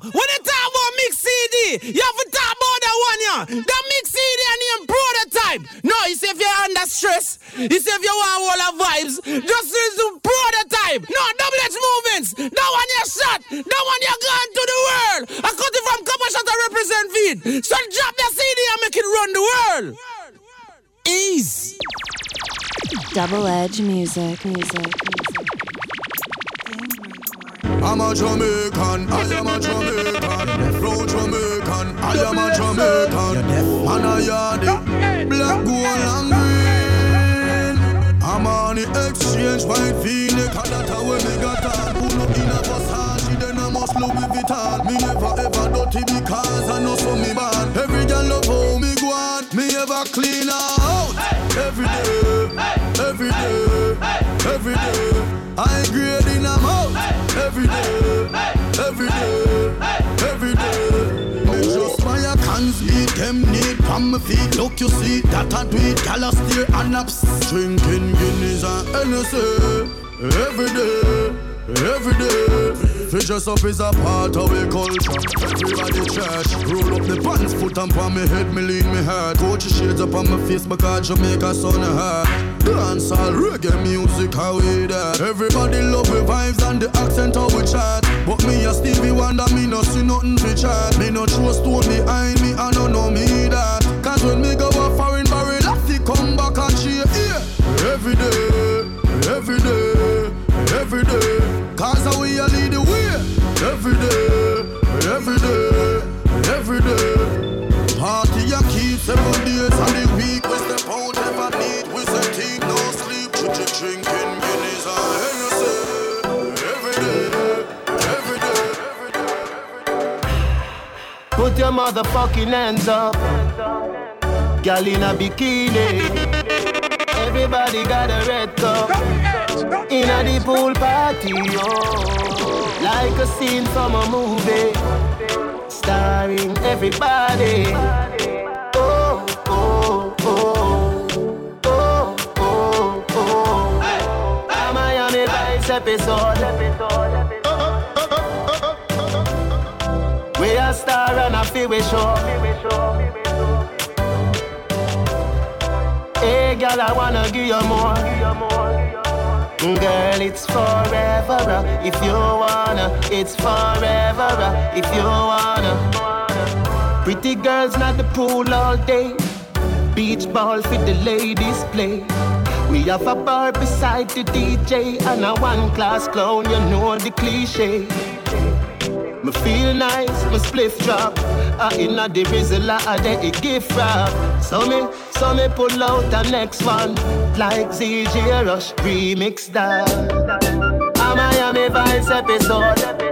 when you talk about mix CD, you have to talk about that one, yeah. The mix CD and name prototype. No, you say if you're under stress, you say if you want all the vibes, just listen to prototype. No, double H movements. That one you shot. That one you gone to the world. I cut it from couple shot to represent feed. So drop the CD and make it run the world. Ease. Double edge music, music, music. I'm a Jamaican, I am a Jamaican. Flow Jamaican, I am a Jamaican. Man a yardie, black, gold and green. I'm on the exchange, white phoenix, and that's how we got on. Pull up in a Versace, then I must Louis Vuitton. Me never ever dirty because I know so me bad. Every girl love how me go on, me ever clean out. Every day, every day, every day. I grade in a mouth every day, every day, every day. Me just my cans beat them need from my feet. Look, you see that I do it. Gyal steer and ups, drinking Guinness and Hennessy every day. Every day, fish us up is a part of the culture. Everybody church, roll up the pants, foot up on me head, me lean me heart. Coach shades up on my face because Jamaica sun hard. Dance all reggae music, how we that? Everybody love the vibes and the accent how we chat. But me a Stevie Wonder, me no see nothing to chat. Me no throw stone behind me, I don't know me that. Cause when me go a foreign barrel, I come back and cheer. Yeah. Every day, every day every day. Every day, every day. Party a keep seven days of week. We step out never need. We say team no sleep. Drinking Guinness and Hennessy. Every day, every day. Put your motherfucking hands up. Girl in a bikini. Everybody got a red cup in a the pool party, oh, like a scene from a movie, starring everybody. Oh, oh, oh, oh, oh, oh. A Miami Vice episode. We a star and a feel we show. Hey, girl, I wanna give you more. Girl, it's forever uh, if you wanna. It's forever uh, if you wanna. Pretty girls not the pool all day. Beach ball for the ladies play. We have a bar beside the DJ and a one class clown. You know the cliche. Me feel nice, me spliff drop. I inna the rizzle, I de gift wrap. So me, so me pull out the next one, like ZJ Rush remix that. A Miami Vice episode.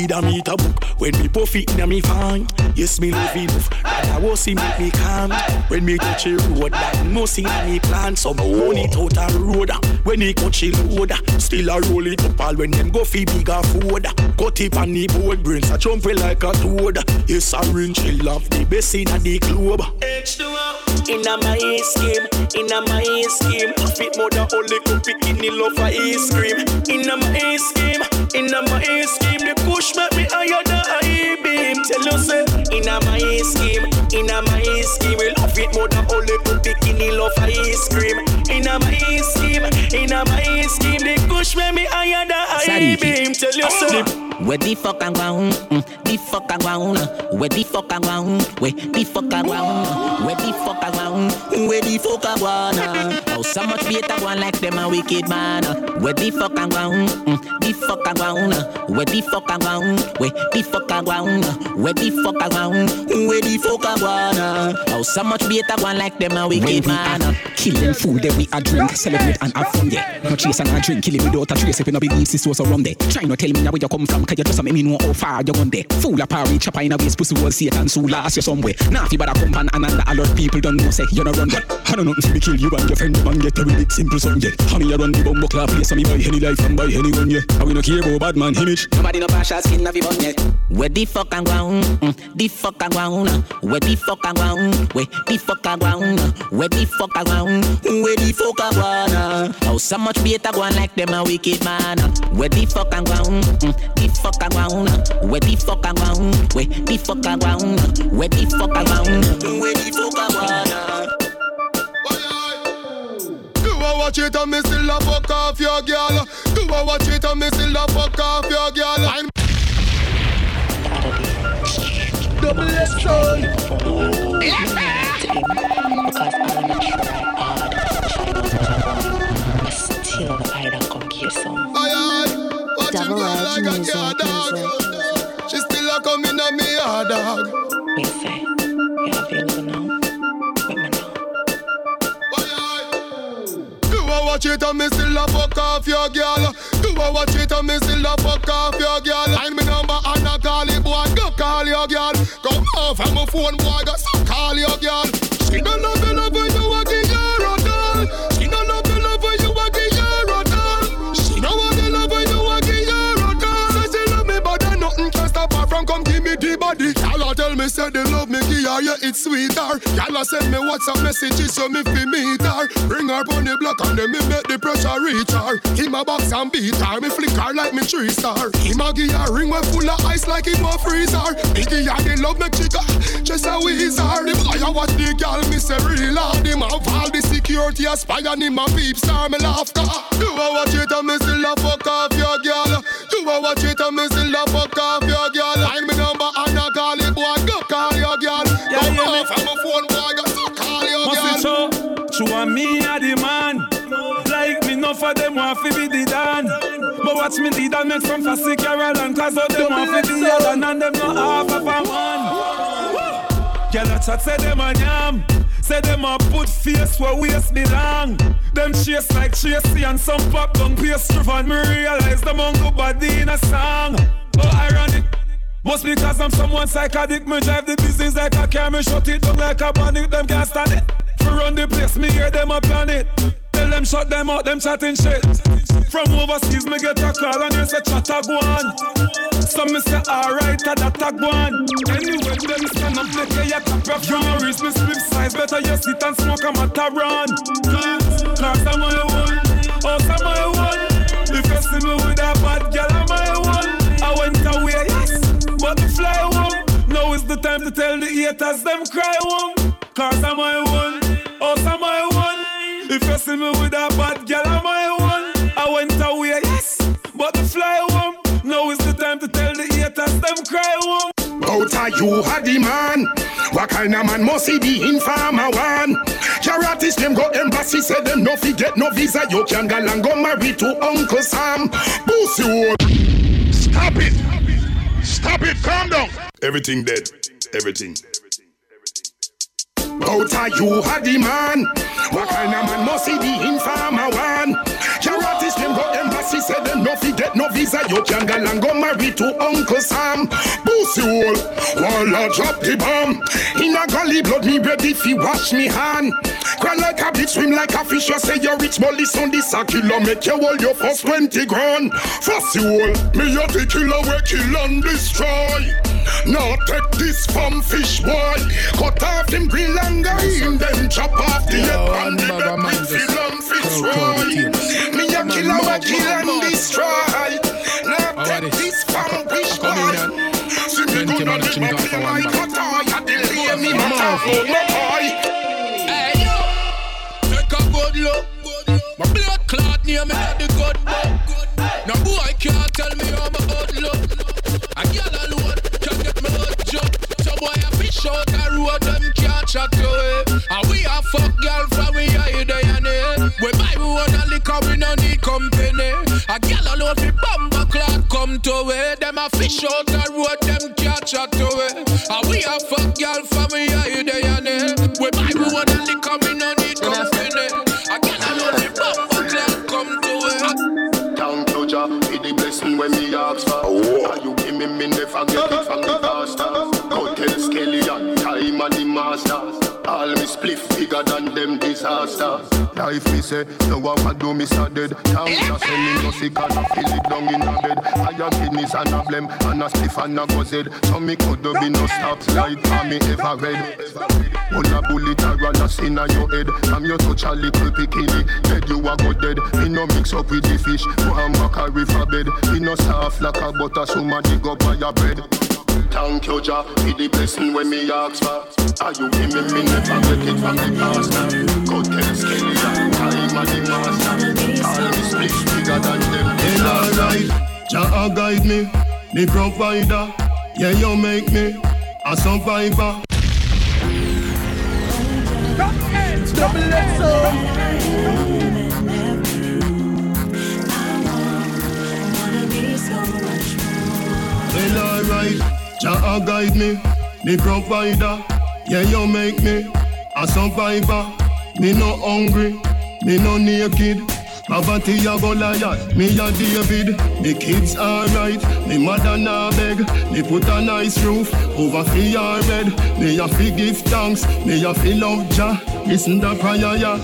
Speed a meter book when me puff it in me fan. Yes, me love it. Rather was see make me calm. When me touch a road, that must in me plan. So me own it out a road. When he touch a load, still a roll it up all when them go fi bigger food. Cut it on the board, brains a jumping like a toad. Yes, I ring chill off the best in the club. H2O. In a my scheme, in a my scheme. Fit more than only cook bikini love for ice cream. In a my scheme, in a my scheme. The push make me higher than I beam. Tell you say, in a my scheme, in a my scheme. We love it more than only cook bikini love ice cream. In a my scheme, in a my scheme, the push when me higher than I beam. Tell you so. Where the fuck I go? Mm, the fuck I go? Where the fuck I go? Where the fuck I go? Where the fuck I go? Where the fuck I go? Oh, so much better go like them a wicked man. Where the fuck I go? Mm, the fuck I go? Where the fuck I go? Where the fuck I go? Where the fuck I go? Where the fuck I go? Oh, so much better go like them a wicked man. Killing fool, then we a drink, celebrate and have fun, yeah. No chase and a drink, killing without a trace if you no believe this was around there. Try not tell me now where you come from, cause you just make me know how far you gone there. Fool a parry, chopper in a waist, pussy was Satan, so last you somewhere. Now if you better come and another a lot of people don't know, say you no run there. I don't know if we kill you and your friend, man, get a really simple song, yeah. Honey, you run the bumbo clap place, so me buy any life and buy any gun, yeah. And we no care about bad man image. Nobody no partial skin of bun yet. Where the fuck I go? Mm, the fuck I go? Where the fuck I go? Where the fuck I go? Where the fuck I go? Where the fuck I go? Oh, so much better go like them a wicked man. Where the fuck I go? Mm, the fuck I go? Where the fuck I go? Where the fuck I go? Where the fuck I go? Where the fuck I go? Watch it and me still a fuck off your girl? Do I watch it and me still a fuck off your girl? I'm double S son. Because I'm not try hard. But still, I don't come get some. Aye aye. Watch him Double go like a music, dog. She still a coming on me hard dog. We say, you available now? Watch it and me still a fuck off your girl? Do I watch it and me still a fuck off your? Find me number me say they love me, give her, yeah it's sweeter. Y'all send me WhatsApp messages so me fi meet her. Bring her on the block and then me make the pressure reach her. Him a box and beat her, me flick her like me three star. Him a give her ring when full of ice like it was freezer. Biggie and the love me chica, ah, just a wizard. The boy a watch the girl, me say real hard. Him have all the security a spy and him a peep star. Me laugh car. Do I watch it and me still a fuck off your girl? You I watch No for them want fi be the dan. But watch me lead and make some fussy Caroline. Cause all them want fi be the other and them not half of a man. Girl, a chat say them a yam. Say them a put face where waist belong. Them chase like Tracy and some pop down pastry and me realize them go body in a song. Oh, ironic. Must be cause I'm someone psychotic Me drive the business like a car Me shut it down like a panic Them can't stand it For run the place Me hear them a plan it Tell them shut them out Them chatting shit. From overseas Me get a call And they say chat a go on. So me say alright A that a go on. Anyway them stand up They play a cap of You me slip size Better you sit and smoke a Mataran Cause I'm my one? Oh, I'm my one? If you see me with a bad girl I'm my one? I went away, yes but the fly home. Now is the time to tell the haters them cry home. Cause I'm my one, oh I'm my one. If you see me with a bad girl, I'm my one. I went away, yes, but the fly home. Now is the time to tell the haters them cry home. Out a you a the man. What kind of man must he be informer one? Your artist them go embassy, say them no fi get no visa. You can go and go marry to Uncle Sam. Pussy hole. Stop it. Stop it. Calm down. Everything dead. Everything. Out a you a the man. What kind of man must he be informer one? Artist them go embassy, say them no fi get no visa. You can go and go marry to Uncle Sam. Pussy hole, while I drop the bomb. In a gully blood, me ready fi wash me hand. Cry like a bitch, swim like a fish. You say you're rich, but listen this a killer make you hold your first twenty grand. Fussy hole, me a the killer we kill and destroy. Now take this from fish boy. Cut off him grill and in, then chop off the head and the back man with Phil and crow, Fitzroy. crow the team. Me a killer we kill and destroy. Now take this? My bag. cutter. Ya delay me matter for no boy. hear me not the good book. Boy can't tell me how my outlook. A girl alone can get me hot jump. So boy a fish out the road, them can't chat away. And we a fuck girl from we are there and there. We buy we wanna liquor, we no need company. A girl alone fi bumper clock come to way. Them a fish out the road, them can't chat. And and the master. All me spliff bigger than them disaster. Life me say, no one can do me so dead. Now me just send me no sick and I feel it down in a bed. I have kidneys and a blem and a spliff and a buzzed. So me could do be no stop light for me ever read. Pull a bullet or run a sin on your head. I'm your touch a little bikini. Dead you a go dead. Me no mix up with the fish. Go and back a river bed. Me no soft like a butter. Somebody go buy your bread. Thank you, Jah, for the blessing when me ask for. Are you give me, me never get it from the pastor. Go tell Skelly and time and the master. All me split bigger than them. Then alright, Jah guide me, me provider. Yeah, you make me a survivor. Double XO. Well, alright, Jah a guide me, me provider. Yeah, you make me a survivor. Me no hungry, me no naked. Poverty a Goliath, me a David. Me kids alright, me mother na beg. Me put a nice roof over fi your bed. Me a fi give thanks, me a fi love Jah. Listen the prayer, yeah.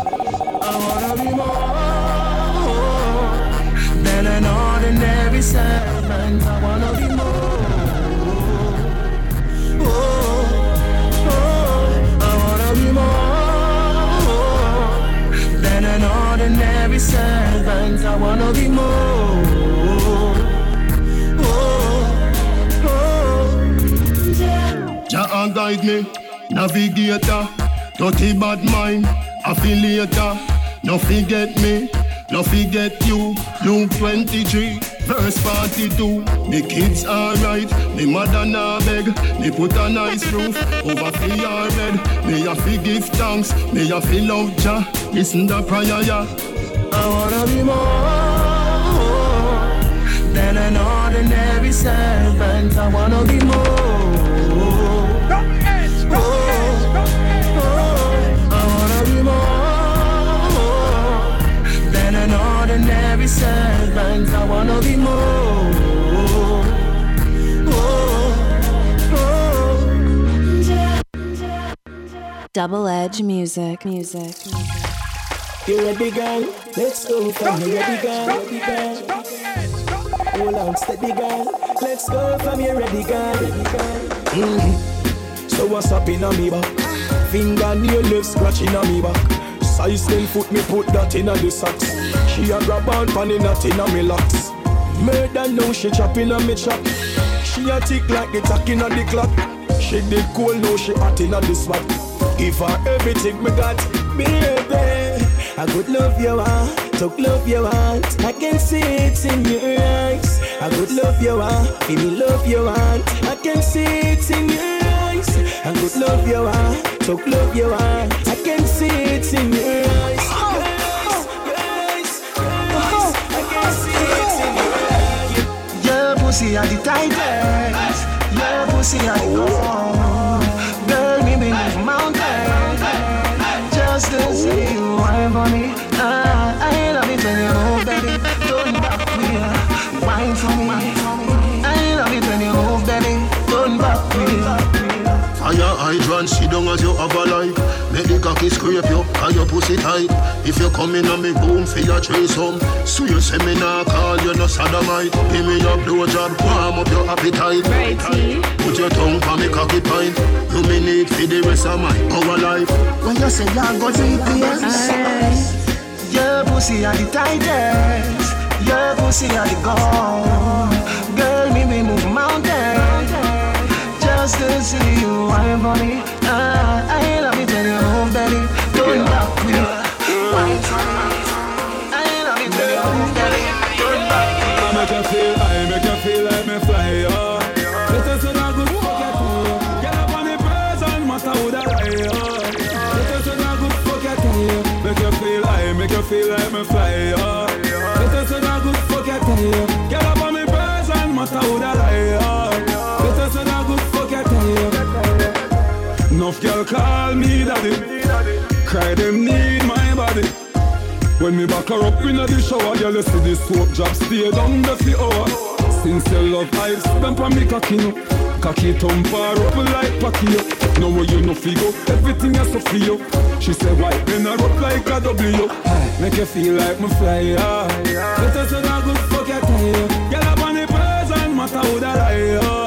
I wanna be more than an ordinary servant. I wanna be Oh, oh, servant. I wanna be more. Oh, oh. Jah guide me, navigator, dirty bad mind, affiliator. No forget me, no forget you. Luke 23, verse 42. Me kids alright, me mother na beg. Me put a nice roof over fi your bed. Me a fi give thanks, me a fi love Jah. Listen the prayer, ya. I wanna be more than an ordinary servant. I wanna be more. Double Edge Music. Music. Music. You ready, girl? Let's go from you ready, girl. Ready, girl. Hold on, steady, girl. Let's go from you ready, girl. Ready, girl. Mm. So what's up in a me back? Finger nail left scratching a me back. Size 10 foot me put that in a the socks. She a grab on pan in that in a me locks. Murder now she chopping a me chop. She a tick like the tack in a the clock. She did cool now she hot in a the spot. Give her everything me got, baby. I could love you want, talk love you want. I can see it in your eyes. I could love you want, give me love you want. I can see it in your eyes. I could love you want, talk love you want. I can see it in your yes. I can see it in your eyes. Your pussy are the tightest. Your pussy are the gold. Just see you wine for me. Ah, I love it when you move, baby. Don't back me, wine for me. I love it when you move, baby. Don't back me. Fire hydrant, sit down as you have a life. Make the cocky scrape you, and your pussy tight. If you come in on me boom for your threesome, so you say me nah call you no sodomite. Give me your blowjob, warm up your appetite. Put your tongue on me cocky pint. You me need for the rest of my our life. When you say you go GPS, your pussy are the tightest. Your pussy are the gold. Girl, me be move mountains just to see you wine for call me daddy. Cry them need my body. When me back her up in the shower, girl, you see the soap drop stay down the few. Since your love I spent on me cocky no. Cocky thump her up like up. Know where you no figure, everything is so for. She said, why bend her up like a W? Make you feel like me fly, yeah. Better say that good fuck you tell you. Girl up on the present, matter who that I, yeah.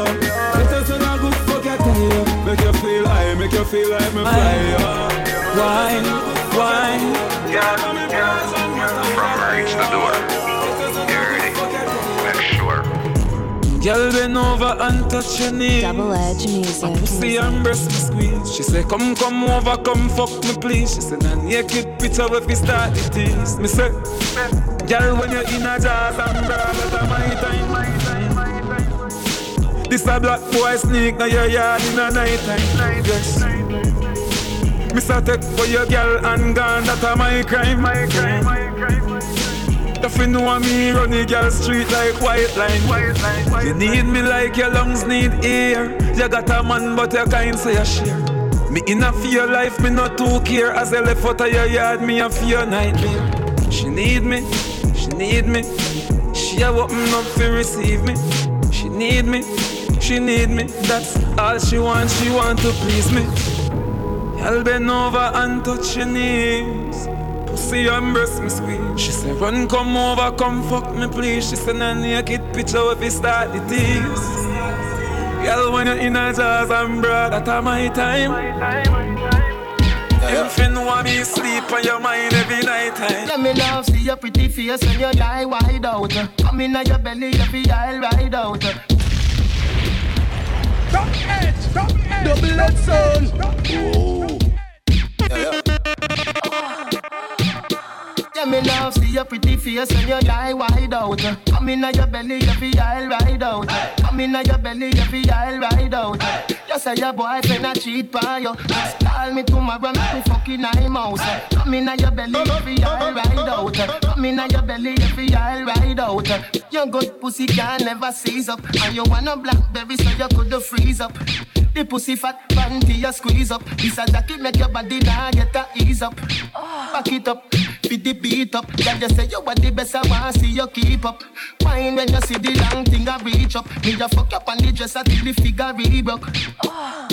You feel like me fly, yeah. Why, why? From reach the door. Make sure. Girl, bend over and touch your knee. Double edge music. Pussy and breast me squeeze. She say, come, come over, come fuck me please. She say, nah naked picture if we start the tease. Me say, girl, when you're in a jazz and bra, that's my time, my time, my time. This a black boy sneak now your yard in a night time. Yes. Say take for your girl and gone, that a my crime, my crime. If you know me run the girl street like white line. White line, white you need me like your lungs need air. You got a man but you kind say you share. Me in a fear life, me not too care. As I left out of your yard, me a fear nightmare. She need me, she need me. She a open up to receive me. She need me, she need me. That's all she wants, she want to please me. Y'all bend over and touch your knees. Pussy and breast me squeeze. She say, run, come over, come fuck me, please. She said, say, nah, naked picture if you start the tease. Girl, when you're in a jazz and bra, that a my time. If you know me sleep on your mind every night time. Let me love see your pretty face when you lie wide out. Come in your belly, feel I'll ride out. Edge sound. Yeah, me love see your pretty face when you lie wide out. Come in your belly, feel I'll ride out. Come in your belly, feel I'll ride out. You say your boyfriend a cheat by you. Just call me tomorrow, make me fucking I'm mouse. Come in your belly, feel I'll ride out. Come in your belly, feel I'll ride out. Your good pussy can never seize up, and you want a blackberry so you could freeze up. The pussy fat panty you squeeze up. This a jacket make your body now get a ease up. Oh. Back it up, beat the beat up. Girl, you say you are the best, I want see you keep up. Wine when you see the long thing I reach up. Me you fuck up on the dress until the figure re-broke. Oh.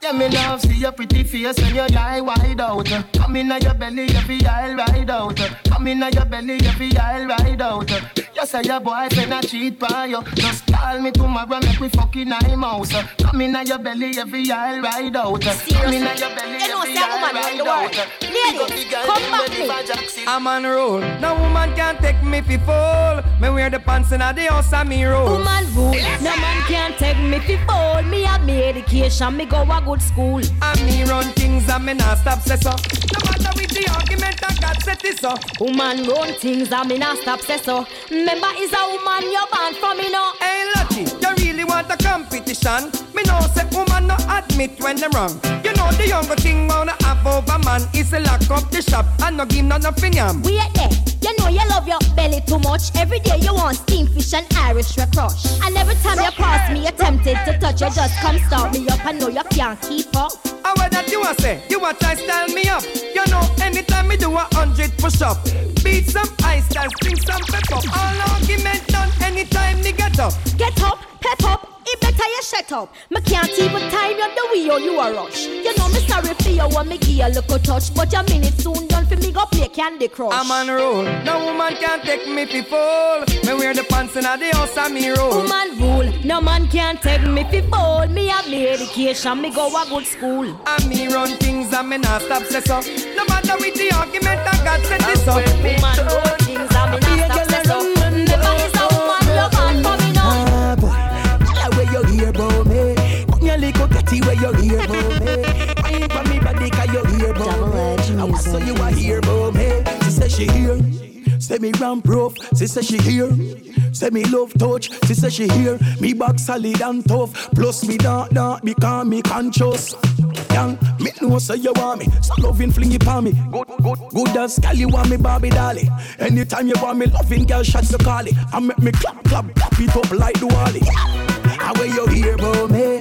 Yeah, me love see your pretty face when you lie wide out. Come in your belly, you feel I'll ride out. Come in your belly, feel I'll ride out. You say your boyfriend a cheat by you. Just call me tomorrow, make me fucking I'm house. Come in your belly, you feel I'll ride out. Come in your belly, you feel ride out. Ladies, come back me. I'm on roll. No woman can take me fi fall. Me wear the pants in the house and me roll. Woman rule. No man can take me fi fall. Me have me education, me go a good school. And me run things and me not stop say so. No matter with the argument, I got set this up. Woman run things and me not stop say so. Remember, is a woman you're born from me no. Hey, Lucky, you really want a competition? Me know say woman no admit when them wrong. You know the younger thing wanna have over man is to lock up the shop and no give none of yam. Wait there, you know you love your belly too much. Every day you want steam fish and Irish red crush. And every time you pass me, you're tempted to touch. You just come start me up. I know you can't keep up. And what that you a say? You a try style me up? You know anytime me do a hundred push up, beat some ice style, sing some pep up. All argument done anytime me get up. Get up, pep up. It better you shut up. Me can't even time you the way or you a rush. You know me sorry for you when me give you a little touch, but your minute soon done for me go play Candy Crush. I'm on roll. No woman can take me fi fall. Me wear the pants in the house and me roll. Woman rule, no man can take me fi fall. Me have me education, me go a good school. And me run things and me not stop say so. No matter with the argument, I got set this up. Woman rule things and me not stop say so. You hear about me? Eh? Wine for me body 'cause eh? you hear about me. I was so you a hear about me. Eh? She say she here. Say me ramp rough, she say she here. Say me love touch, she say she here. Me back solid and tough, plus me dark dark because me conscious. Young, me me know say you want me. So loving fling it on me. Good, good, good as you want me Barbie dolly. Anytime you want me loving girl shots you call it. I make me clap, clap, clap it up like the wally. How where you hear about me?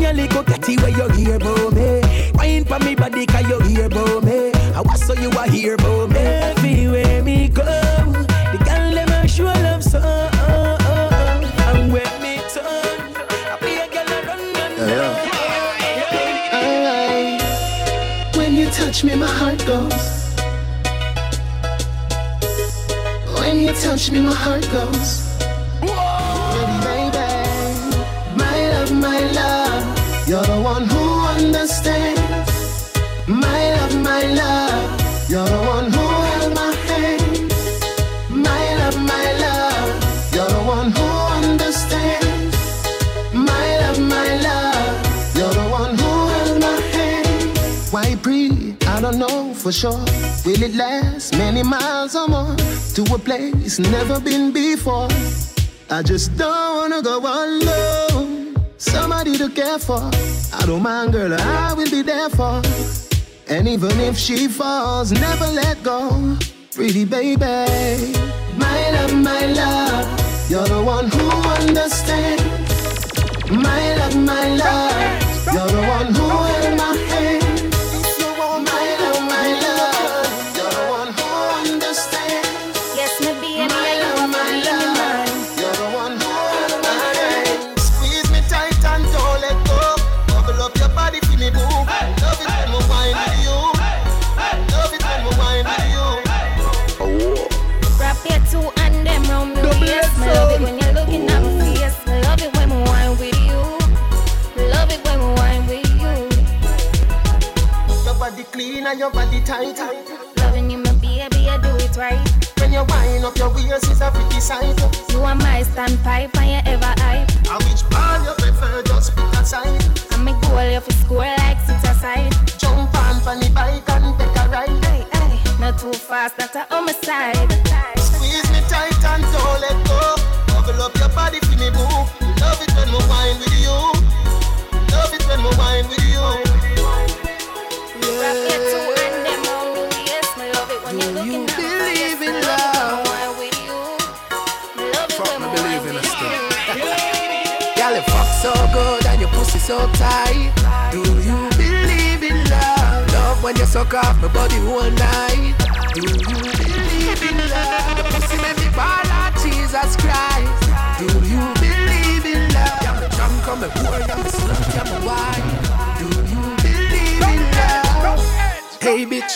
Come your little catty where you hear about me? Wine for me body cause you hear about me. I was so you are here about me. Everywhere me go, the girl them a show love so. And when me turn, I be a girl a run, run, Alright. When you touch me, my heart goes. When you touch me, my heart goes. You're the one who held my hand. My love, my love, you're the one who understands. My love, my love, you're the one who held my hand. Why breathe? I don't know for sure. Will it last many miles or more to a place never been before? I just don't wanna go alone. Somebody to care for. I don't mind, girl, I will be there for. And even if she falls, never let go. Pretty baby, my love, my love, you're the one who understands. My love, my love, you're the one who held my and your body tight. Loving you, my baby, I do it right. When you wind up your waist, it's a pretty sight. You are my standpipe and you ever hype. And which part you prefer, just pick a side. And me goal you for score like sit aside. Jump on for the bike and take a ride. Hey, hey, not too fast, not a homicide. Squeeze me tight and don't let go. Bubble up your body for me, boo. Love it when we wine with you. So tight. Do you believe in love? Love when you suck off my body all night. Do you believe in love? Your pussy make me ball out Jesus Christ. Do you believe in love? I'm a drunk, I'm a whore, I'm a slut, I'm a wine. Do you believe in love? Hey bitch,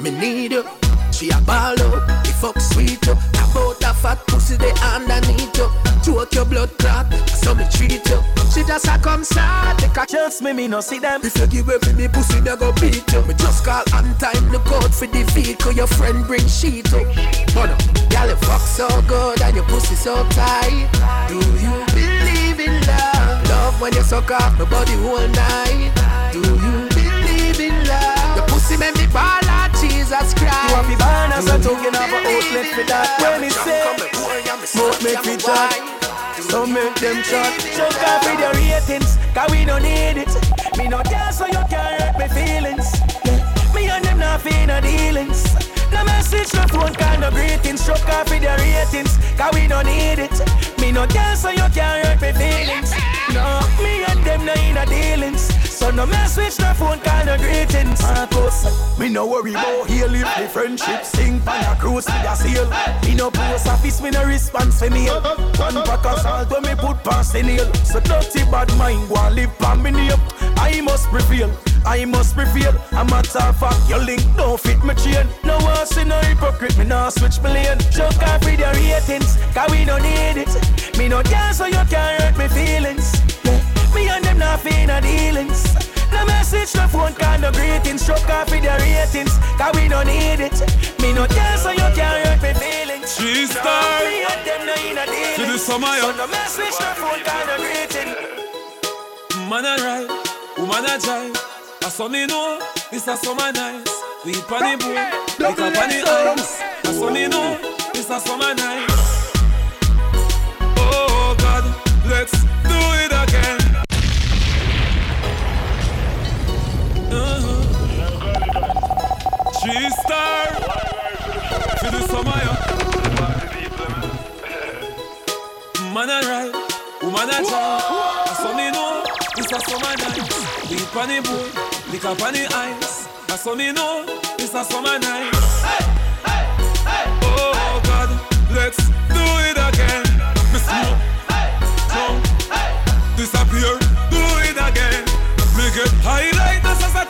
me need you. She a ball up, the fuck sweet you. About a fat pussy they underneath you. Choke your blood clot, so me treat you. She just a come start, take a chance me, me no see them. If you give me me pussy, me go beat you. Me just call on time, look out for the vehicle. Your friend bring sheet up. But no, girl, you fuck so good and your pussy so tight. Do you believe in love? Love when you suck off my body all night. Do you believe in love? Your pussy make me ball out, Jesus Christ. You have the banners and token of a outlet for that. When me say, smoke make me chat. So make them chat. Choke off with your ratings, cause we don't need it. Me no care so you can't hurt my feelings. Yeah. Me and them not feel no dealings. No message, no phone call, no greetings. Choke off with your ratings, cause we don't need it. Me no care so you can't hurt my feelings. No, me and them no in a dealings. So no message, no phone call, no greetings. Marcus, me no worry about heal if the friendship sing pan a cruise with a seal. Me no post office, me no response for me. One pack of salt when me put past the nail. So dirty bad mind go and live pan me name. I must prevail. I must prevail. I'm a matter of fact, your link don't fit me chain. No one see no hypocrite, me no switch me lane. Choke off with your ratings, cause we don't need it. Me no dance so you can't hurt me feelings. Yeah. Me and them not feel no dealings. No message, no phone call, no greetings. Choke off with your ratings, cause we don't need it. Me no dance so you can't hurt me feelings. She No. Me and them no in a dealings. To the summer, So no message, no phone call, no greeting. Man a ride, woman a drive. I saw me know this a summer night. We pan the boat, pick up on the ice. I saw me know this a summer night. Oh God, let's star. For the summer, Man a ride, woman a drive. What me know. It's a summer night. We on the boat, lick up on the ice. What me know. It's a summer night. Hey, hey, hey, Oh God, let's do it again. Me smoke, jump, disappear, do it again. Me get high like the satellite.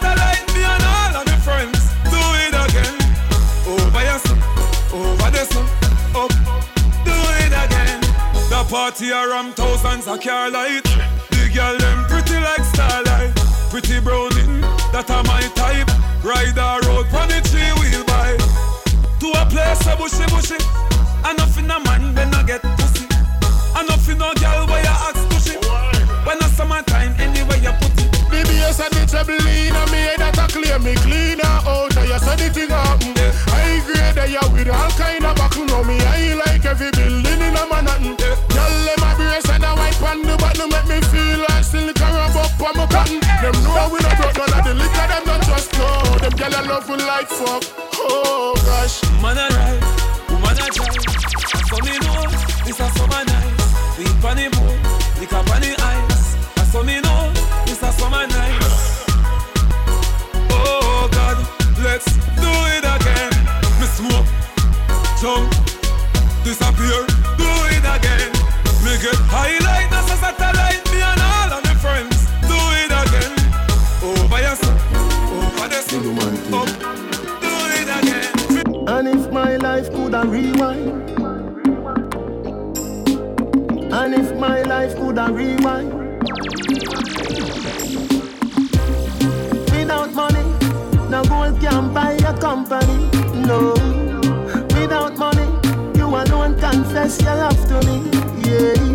Party around thousands of car light. The girl them pretty like starlight. Pretty browning, that are my type. Ride a road, run it three wheel bike. To a place a bushy bushy. Enough in a man, then I get pussy. Enough in a girl where you ask pushy. When the summertime, anywhere you put it. The bass and the treble in a me head that a clear me cleaner out. Oh, I you said the thing happen. I grade there with all kind of buckle. Know me I like every building in a Manhattan. Girl, make me feel like and rub up on my cotton. Them know we not broke none of the liquor. Them not just know. Them gyal a love we like fuck. Oh gosh. Man a ride, woman a drive. So me know it's a summer night. We on the boat, up on the ice. So me know it's a summer night. Oh God, let's do it again. Me smoke, jump, if my life could a rewind. And if my life could a rewind. Without money, no gold can buy a company No. Without money, you alone confess your love to me Yeah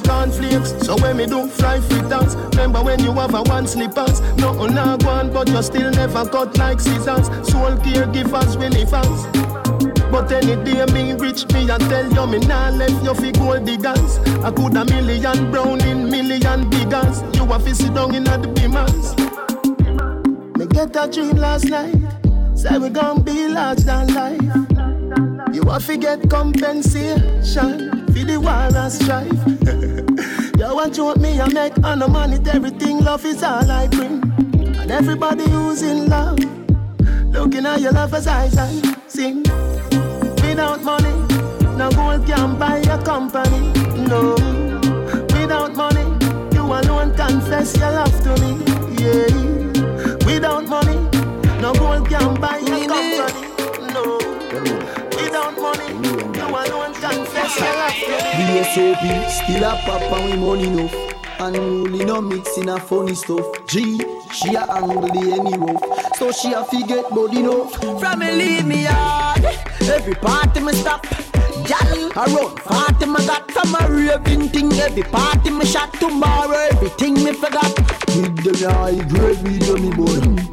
cornflakes, so when me do fry fritters Remember when you have a one slippers Nothing nah go on, but you still never cut like scissors. Soul caregivers, we live But any day me rich me and tell you me nah left you fi gold diggers I could a million brown in million biggers You a fi sit down in a the beamers Me get a dream last night. Say we gon' be large than life. You a fi get compensation For the war and strife You want me I make. On the money Everything love is all I bring. And everybody who's in love. Looking at your lover's eyes and sing. Without money No gold can buy a company. No. Without money You alone confess your love to me. Yeah. Without money No gold can buy a company. No Without money You alone confess your love to me VSOP, still a pop and we money enough. And only no mixing a funny stuff. G, she a angle the any rough. So she a forget body enough. From me leave me hard. Every party me stop. I run party me got from a raving thing. Every party me shot tomorrow. Everything me forgot. With them high grade me.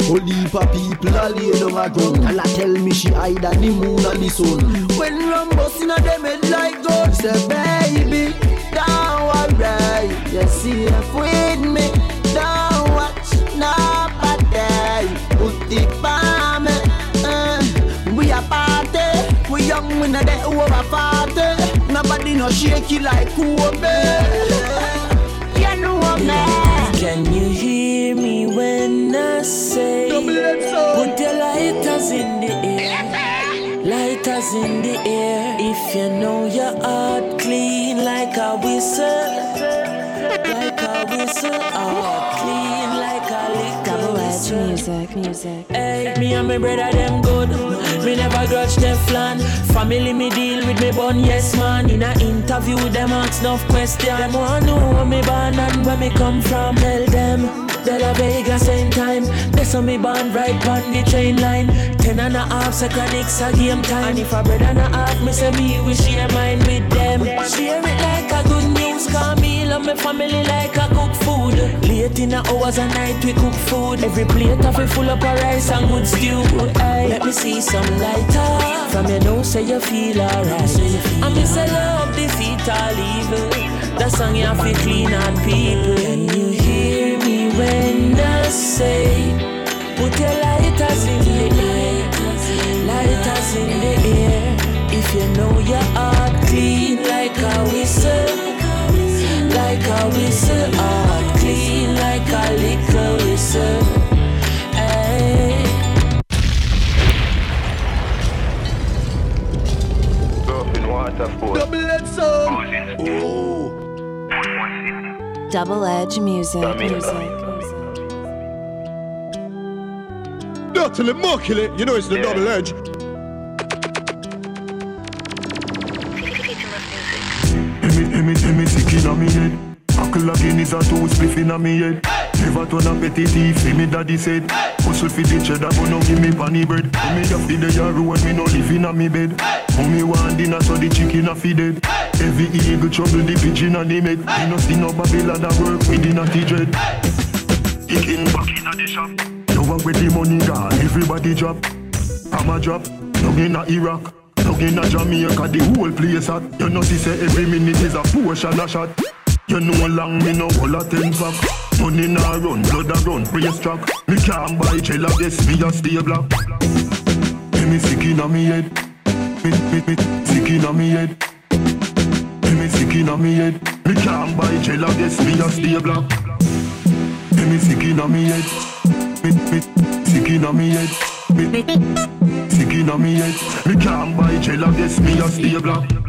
Whole heap of people a lay down a ground. And I tell me she hide at the moon and the sun. When rum bustin' a them head like gold. Say baby, don't worry. You safe with me. Don't watch nobody. Put it by young, we not there over party. Nobody no shaky like Kobe. You know me. Can you hear me when I say Put your lighters in the air Lighters in the air If you know your heart clean like a whistle Like a whistle Heart clean music, music. Hey, me and my brother them good. Me never grudge Teflon. Family me deal with me bun, yes man. In a interview, them ask enough question. Them wanna know where me born and where me come from. Tell them. De La Vega same time. They saw me born right on the train line. Ten and a half seconds a game time. And if a brother and a half, me say me we share mine with them. Share it like a good cause me love my family like a cook food. Later 18 hours a night we cook food. Every plate of it full up of rice and good stew. Aye. Let me see some lighter. From your nose say you feel alright. I'm miss a love defeat all evil. That song you have to clean out people. Can you hear me when I say, put your lighters in the air, lighters in the air. If you know your heart clean like a whistle, like a whistle, heart clean like a little whistle. Hey. Double edged son. Double Edge Music. music. Dirtily, muckily, you know it's the double edge. Is a two spliff inna me head. Never turn a petty thief, me daddy said. Hustle fi the cheddar, but no give me panny bread. For me a feed the yard road, me no live inna me bed. For me want dinner, so the chicken a feed dead. Every eagle trouble the pigeon and the meg. Me no see no Babylon a work within a dread. Kicking back inna the shop. No one with the money gone, everybody drop. I'm a drop, no inna Iraq. No inna Jamaica, the whole place hot. You know see say every minute is a portion a shot. You know long me no hold a ten pack. Money nah run, blood a run, brace track. Me can't buy gel, I guess me a stay black. Me me sick inna me head. Me me me sick inna me head. Me me sick inna me head. Me can't buy gel, I guess me a stay black. Me me sick inna me head. Me me sick inna me head. Me sick inna me head. Me can't buy gel, I guess me a stay black.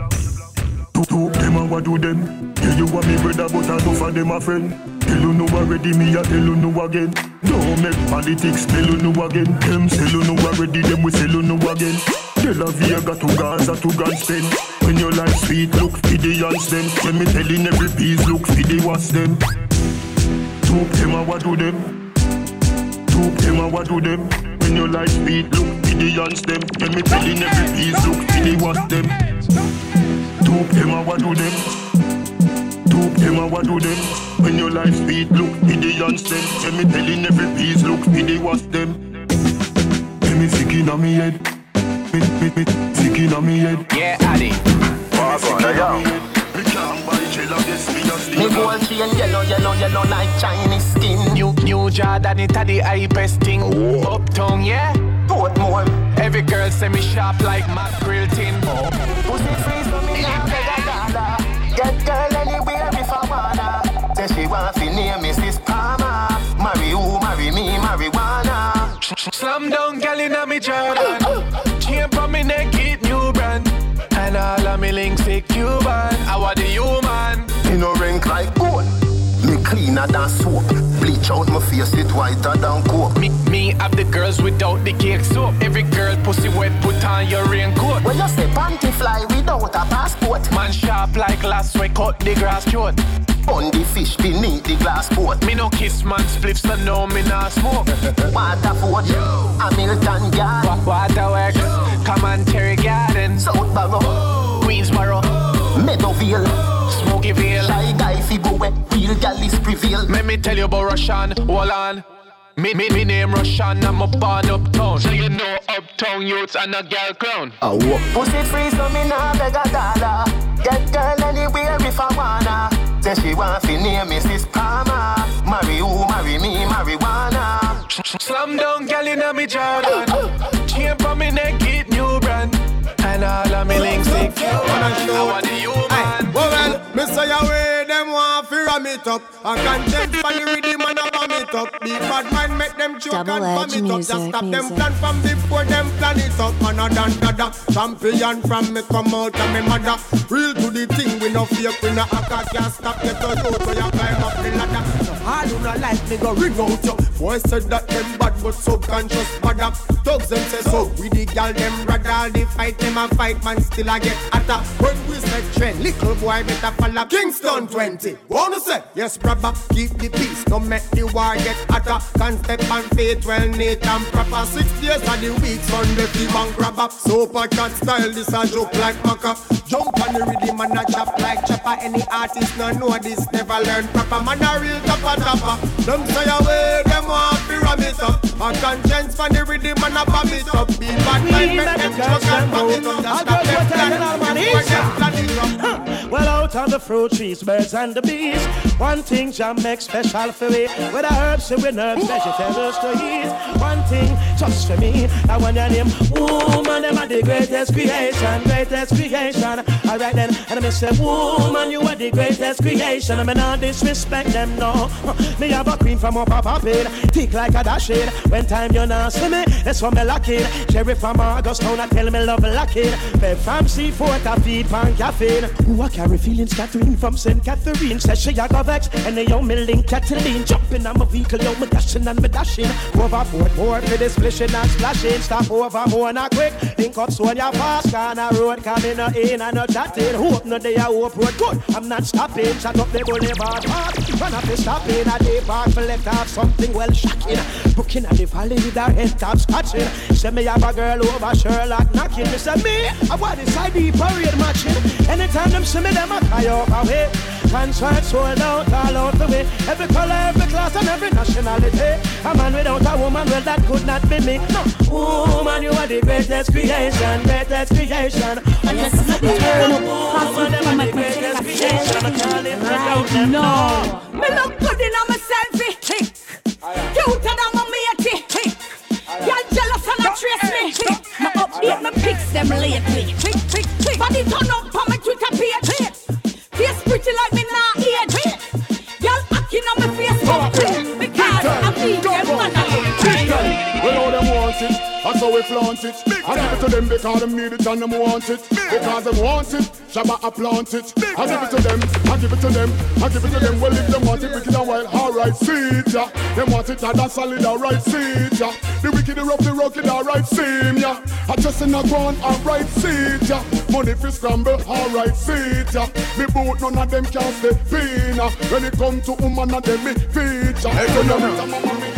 Two, two, them a what do them? Yeah, you want me brother, but I do for them a friend. Tell you no already, me a tell you no again. Don't make politics, tell you no again. Them sell you no already, them we sell you no again. Tel Aviv got to Gaza to gun spend. When your life sweet, look for the hands them. When me telling every piece, look for the was them. Two, them a what do them? Two, them a what do them? When your life sweet, look for the hands them. When me telling every piece, look for the was them. Two, them a what do them? Two, them a what do them? When your life sweet, look hands them. When me telling every piece, look was them. When me sick inna me head. Me, me, me, sick inna me head. Yeah, Addy. What's on the young? Me can't buy me gold chain yellow, yellow, yellow like Chinese skin. New, new Jordan, it a the hypest thing. Uptown, yeah. Portmore. Every girl say me sharp like Mac Grill tin. Oh. Pussy free so me nah beg a dollar. Get girl anywhere if I wanna. Say she want fi name Mrs. Palmer. Marry who, marry me, marijuana. Slam down, gal inna me Jordan. Chain on me neck, it new brand. And all of me links it Cuban. I want the human. Me no rank like. Me cleaner than soap. Bleach out my face, it whiter than coke. Me, me have the girls without the cake soap. Every girl pussy wet, put on your raincoat. When you say panty fly without a passport. Man sharp like glass, we cut the grass short. On the fish beneath the glass pot. Me no kiss man spliffs, so no me nah smoke. Waterford, Hamilton Yard. Wa- Waterworks, come on Terry Garden, South Barrow, Queensboro, Meadowville. Smokyville. Shy guy fi go where real gal is prevail. Let me tell you about Russian, hold on. Me, me, me name Russian, I'm a born uptown. So you know uptown youths and a girl clown. Pussy free so me nah beg a dollar. Get girl anywhere if I wanna. Say she want fi name Mrs. Palmer. Marry who, marry me, marijuana. Slam down, gal inna me Jordan. Chain on me neck, it new brand. And all of me links it I want the human. Well, well, me say away, them want fi ram it up. I can't take the rhythm and I ram it up. The bad mind make them choke Double and edge it up. Just music, them plan from before them plan it up. And a dan da da. Champion from me come out of me mother. Real to the thing, we no fake, we no. I can't stop get to you, so you climb up the ladder. All you no like me go ring out you. Boy said that them bad, but subconscious bad up. Thugs them say so. We the gal them rather all the fight them a fight man still I get hotter. When we set trend, little boy better follow Kingston 20. Wanna say, yes, brother, keep the peace. Don't make the war get hotter. Can step on faith well neat and proper. Six days of the week, Sunday fee bank grabber. Super cat style, this a joke like maca. Jump on the rhythm and a chop like chopper. Any artist no know this, never learn proper. Man a real topper topper. Them say away, them want to ram it up. A conscience for the rhythm and a bomb it up. Be bad mind, make them chuck and bomb it up. Just stop them plan before them plan it up. Well, out on the fruit trees, birds and the bees. One thing Jam makes special for me. With the herbs and with herbs, vegetables to eat. One thing just for me. I want your name. Woman, them are the greatest creation, greatest creation. Alright then, and I say, woman, you are the greatest creation. I mean, not disrespect them, no. Me have a queen from up, up, it. Tick like a dash it. When time you not see me, that's when me lock it. Cherry from August town, I tell me love lock it. Bev from C4, I feed pan caffeine. Who I carry feelings, Catherine from St. Catherine. Says she a go vex, and they young me link Kathleen. Jumping on my vehicle, yo, me dashing and me dashing. Overboard, board for the splishing and splashing. Stop over more not quick. Link up so you fast, can a road coming in and no chatting. Hope no day I hope road good. I'm not stopping. Shut up the boulevard park. Run up the stopping at the park for let off something well shocking. Booking at the valley with her head top scratching. Say me have a girl over Sherlock knocking. Me me, I want this ID parade matching. Anytime them see me, them a cry up away. Concert sold out all out the way. Every color, every class, and every nationality. A man without a woman, well that could not be me. No, woman, you are the greatest creation, greatest creation. Oh, yes, Turn up, woman, them are the greatest creation. I call it Right now. Me look good in my selfie. Cuter than my matey. Y'all jealous and not trace me. Me update my pics them lately. Body turn up on my Twitter page. Face pretty like me nah age. Y'all acting on my Facebook page. Because how we flaunt it. I give it to them because them need it and them want it. Because them want it, Shabba I plant it. I give it to them, I give it to them, I give it to them. Well, if them want it wicked and wild, alright, see yeah. Them want it, that's solid, alright, see yeah. The wicked, the rough, the rugged, alright, see yeah. I just in a ground, alright, see yeah. Money fi scramble, alright, see yeah. Me boot, none of them can stay fina. When it come to woman, and them me feature. Hey,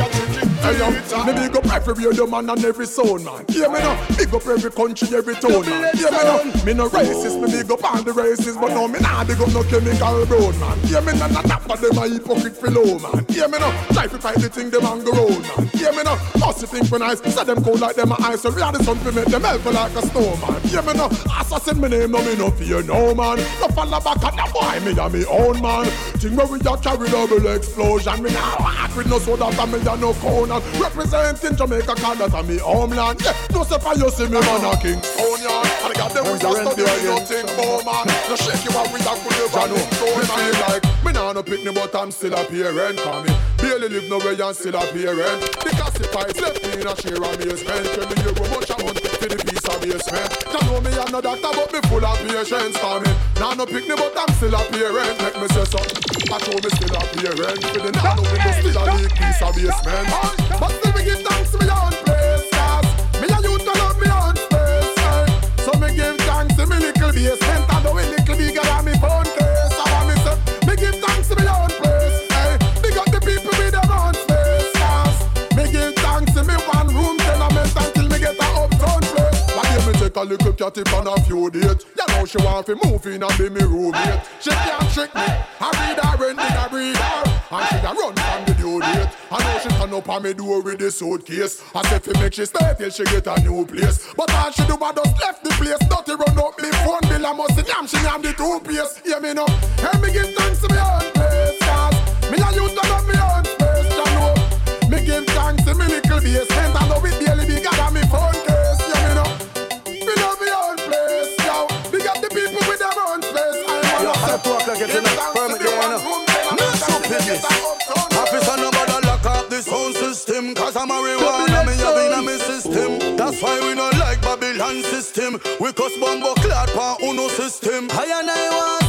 Hey, yo, me big up every radio man and every sound man. Yeah, me no big up every country, every town man. Yeah, me no me no racist, me big up all the races, but no me nah big up no chemical brown man. Yeah, me no not nap of them a hypocrite below man. Yeah, me no try to fight the thing them and go round man. Yeah, me no must think when ice, say them cold like them a ice, the sun fi make them melt like a snowman. Yeah, me no assassin me name, no me no fear no man. No follow back at the boy, me a me own man. Thing where we a carry double explosion, me nah walk with no soda, me a no cone. Representing Jamaica, that's me homeland. Yeah, no for you see me man a king. Yard, and I got them with a study, nothing more man. No shake you out with a good liver, no Me feel like me nah no pick me, but I'm still a parent. Cause me barely live no way and still a parent. The classifieds left me in a share amazement. Tell me you much amount for the of basement. You know me I'm no doctor, but me full of patience. Cause me nah no pick me, but I'm still a parent. Make me say so. I show me still a parent. For the nah no me still a leak piece of basement. But still me give thanks to me own place, cause me a youth to love me own space. So me give thanks to me little basement, a little cat if on a few dates. You know she want to move in and be me roommate. She can't trick me. I read her when I read her. And she a run from the due date. I know she turn up on me door with the suitcase. I say fi make she stay till she get a new place. But all she do I just left the place. Dirty run up me phone bill. I must yam she yam the two piece. Hear me now. Hey me give thanks to me own place. Me a youth to love me own space. You know. Me give thanks to me little basement. I know it daily bigger than me phone in the permit, you wanna. No stupidness. Officer, nobody lock up the sound system. Cause I'm marijuana, me have in my system. That's why we not like Babylon system. We cause bumbo clad pa uno system. I and I want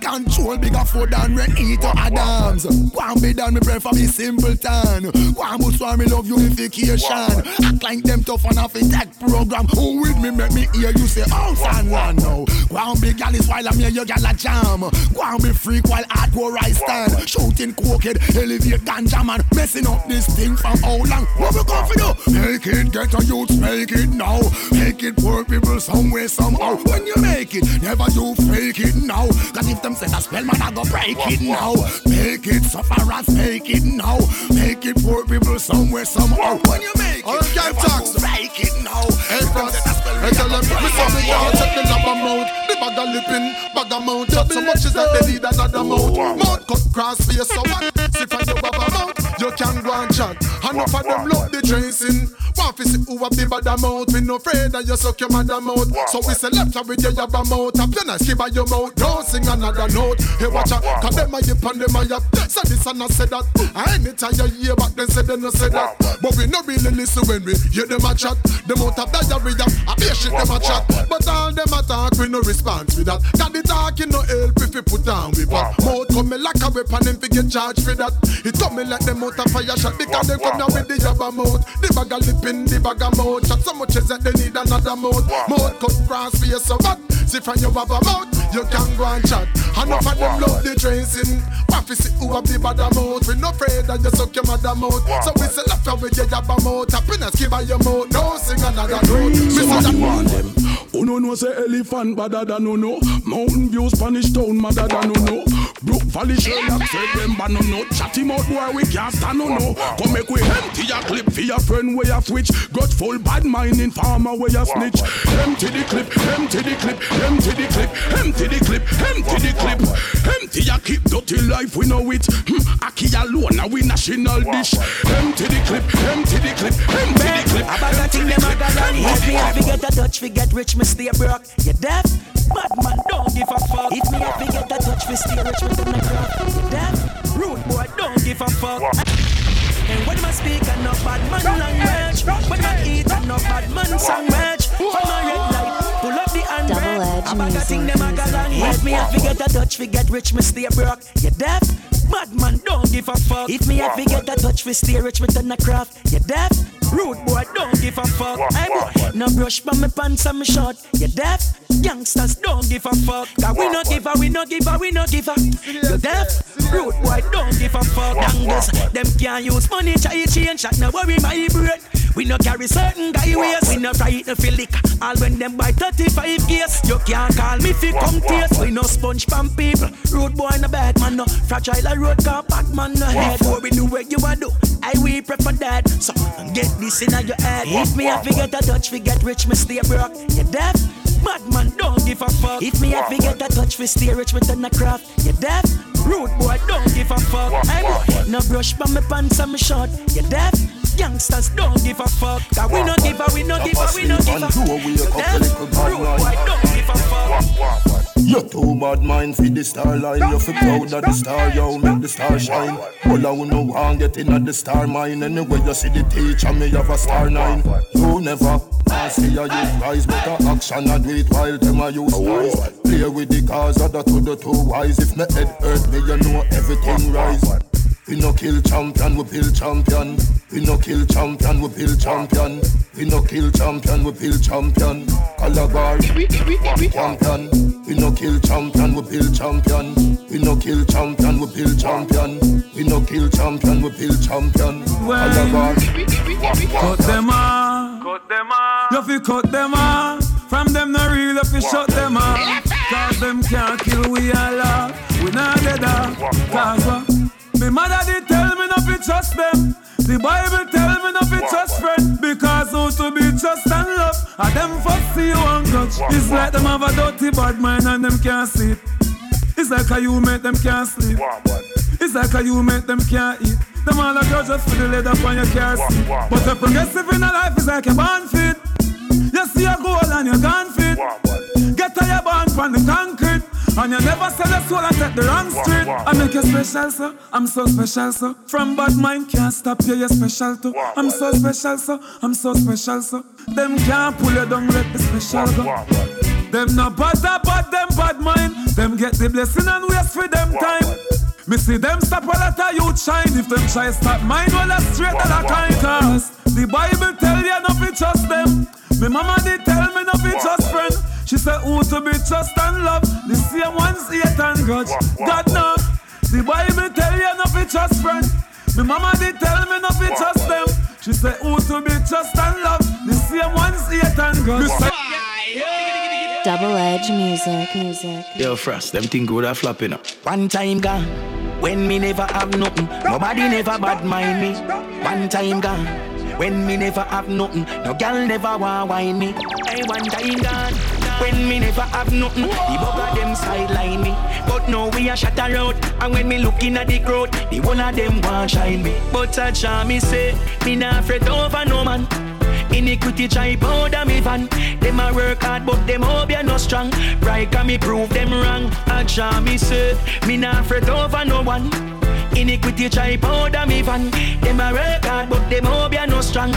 Babylon. Control bigger food than Eater Adams. One be done, me pray for me simpleton. One push for me love unification. Act like them tough and off a tech program. Who with me make me hear you say oh, house and land now. One big gal is while I'm here, you gal a jam. One be freak while hardcore I stand. Shooting cokehead, elevate ganja man. Messing up this thing from how long? What we come for do? Make it, get a youth, make it now. Make it poor people somewhere, somehow. When you make it, never you fake it now. Cause if them say that spell, man, I go break it now. Make it sufferers, make it now. Make it poor people somewhere, somehow. When you make it, never you break it now. Hey, boss. Hey, tell them, me say me want take the number mouth. The bag of lipping, bag of mouth. Just so much is that they need another mouth. Mouth cut cross face, so what? See from your baba mouth, you can go and chat. And Enough of them love the tracing. Want to see who have the bad mouth. We no afraid that you suck your mother mouth. So we say left with your yabba mouth. Tap your nice, give her your mouth. Don't sing another note. Hey, watch out. Cause them a yip and them a yap. Say this and I say that. And anytime you hear back, then say they no say that. But we no really listen when we hear them a chat. Them out of diarrhea. I be a shit them a chat. But all them a talk, we no response with that. Cause the talking no help if we put down with back. Mouth come like a weapon, them fi get charged for that. It come me like them out of fire shot because they come down with the yabba mouth. The bag of lipping, the bag of mouth. Chat so much is that they need another mouth. Mouth cut cross for so what? See from your have a mouth, you can go and chat. Enough of them love the tracing. To see who have the bad mouth. We no afraid that you suck your mother mouth. So we say left out with your yabba mouth. Happiness give her your mouth. Don't sing another note. Me say that you know say elephant better than no no? Mountain view Spanish town madder than no no? Brook Valley Sherlock said them ban no no. Chatty mouth boy we can't stand no no. Come make we empty a clip for your friend where you switch. Grudgeful bad mind in farmer where you snitch. Empty the clip, empty the clip, empty the clip, empty the clip, empty the clip. Empty a keep dirty life we know it. Hmm, Ackee alone now we national dish. Empty the clip, empty the clip, empty the clip. About that thing them a got on me have to get a touch, we get rich, me stay broke. You deaf? Bad man, don't give a fuck. If me to get a touch, we stay rich, do not broke. You deaf? Rude boy, don't give a fuck. And when I speak, I no bad man language. When I eat, I no bad man sandwich. From a edge About that thing them a music, got on music. If me have to get a touch, we get rich, me stay broke. You deaf? Bad man, don't give a fuck. If me have to get a touch, we stay rich, we turn a craft. You deaf? Rude boy, don't give a fuck. Hey boy, no brush from my pants and my short. You deaf? Youngsters don't give a fuck. Cause we no give a, we no give a, we no give a. You deaf? Rude boy, don't give a fuck. Youngsters, them can't use money, try change, shot no worry my brain. We no carry certain guy ways. We no frighten no feel liquor. All when them buy 35 years. You can't call me fi come taste. We no sponge from people. Road boy no bad man no. Fragile a road car bad man no head. Before we do what you a do. I we prefer that. So get this in your head. If me to get a touch, we get rich, me stay broke. You deaf? Bad man don't give a fuck. If me to get a touch, we stay rich, we turn a craft. You deaf? Rude boy don't give a fuck. Hey no brush from my pants and my short. You deaf? Youngsters don't give a fuck. Cause we no give a, we no give a, we no give a. You deaf? Rude boy don't give a fuck. You're too bad mind for the star line. You feel proud of the star, yo, make the star shine. All I wanna want get in at the star mine. Anyway, you see the teacher, me have a star nine. You never ask see a youth rise, but a action I do it while them a use wise. Play with the cars, other to the two wise. If me head hurt me, you know everything rise. We no kill champion, we build champion. We no kill champion, we build champion. We no kill champion, we build champion. Calabar, champion. We no kill champion, we build champion. We no kill champion, we build champion. We no kill champion, we build champion. Calabar, Cut them off. Cut them off. You fi cut them off. From them no real, you fi shut them off. Cause them can't kill we all off. We not dead off. Cause what? Mother did tell me not fi trust them. The Bible tell me not to trust friend. Because who to be trust and love. And them you and touch. It's like them have a dirty bad mind and them can't sleep. It's like how you make them can't sleep. It's like how you make them can't eat. Them all a just for the leather on your car seat. But a progressive in a life is like a born fit. You see a goal and you're gone fit. Get to your born from the concrete. And you never sell your soul and take the wrong street. I make you special, sir. I'm so special, sir. From bad mind can't stop you, you're special too. I'm so special, sir. I'm so special, sir. Them can't pull you down, let the special go. Them no bother, but them bad mind. Them get the blessing and waste for them time. Me see them stop a lot of youth shine. If them try stop mine, well that's straight to the kind. Cause the Bible tell you not to trust them. Me mama did tell me not to trust friend. She said who to be trust and love. The same ones hate and grudge. God no. The Bible tell you not to trust friend. Me mama did tell me not to trust them. She said who to be trust and love. The same ones hate and grudge. Double edge music, music. Yo, Frost, them thing good at flopping up. One time gone, when me never have nothing, nobody never bad mind me. One time gone, when me never have nothing, no girl never want wine me. Hey, one time gone, when me never have nothing, the bugger them sideline me. But now we a shut out, and when me looking at the crowd, the one of them want shine me. But I try me say, me not afraid over no man. Iniquity try powder me van. Them a work hard, but them hope no strong. Right can me prove them wrong. I me say, me not fret over no one. Iniquity try powder me van. Them a work hard, but them hope no strong.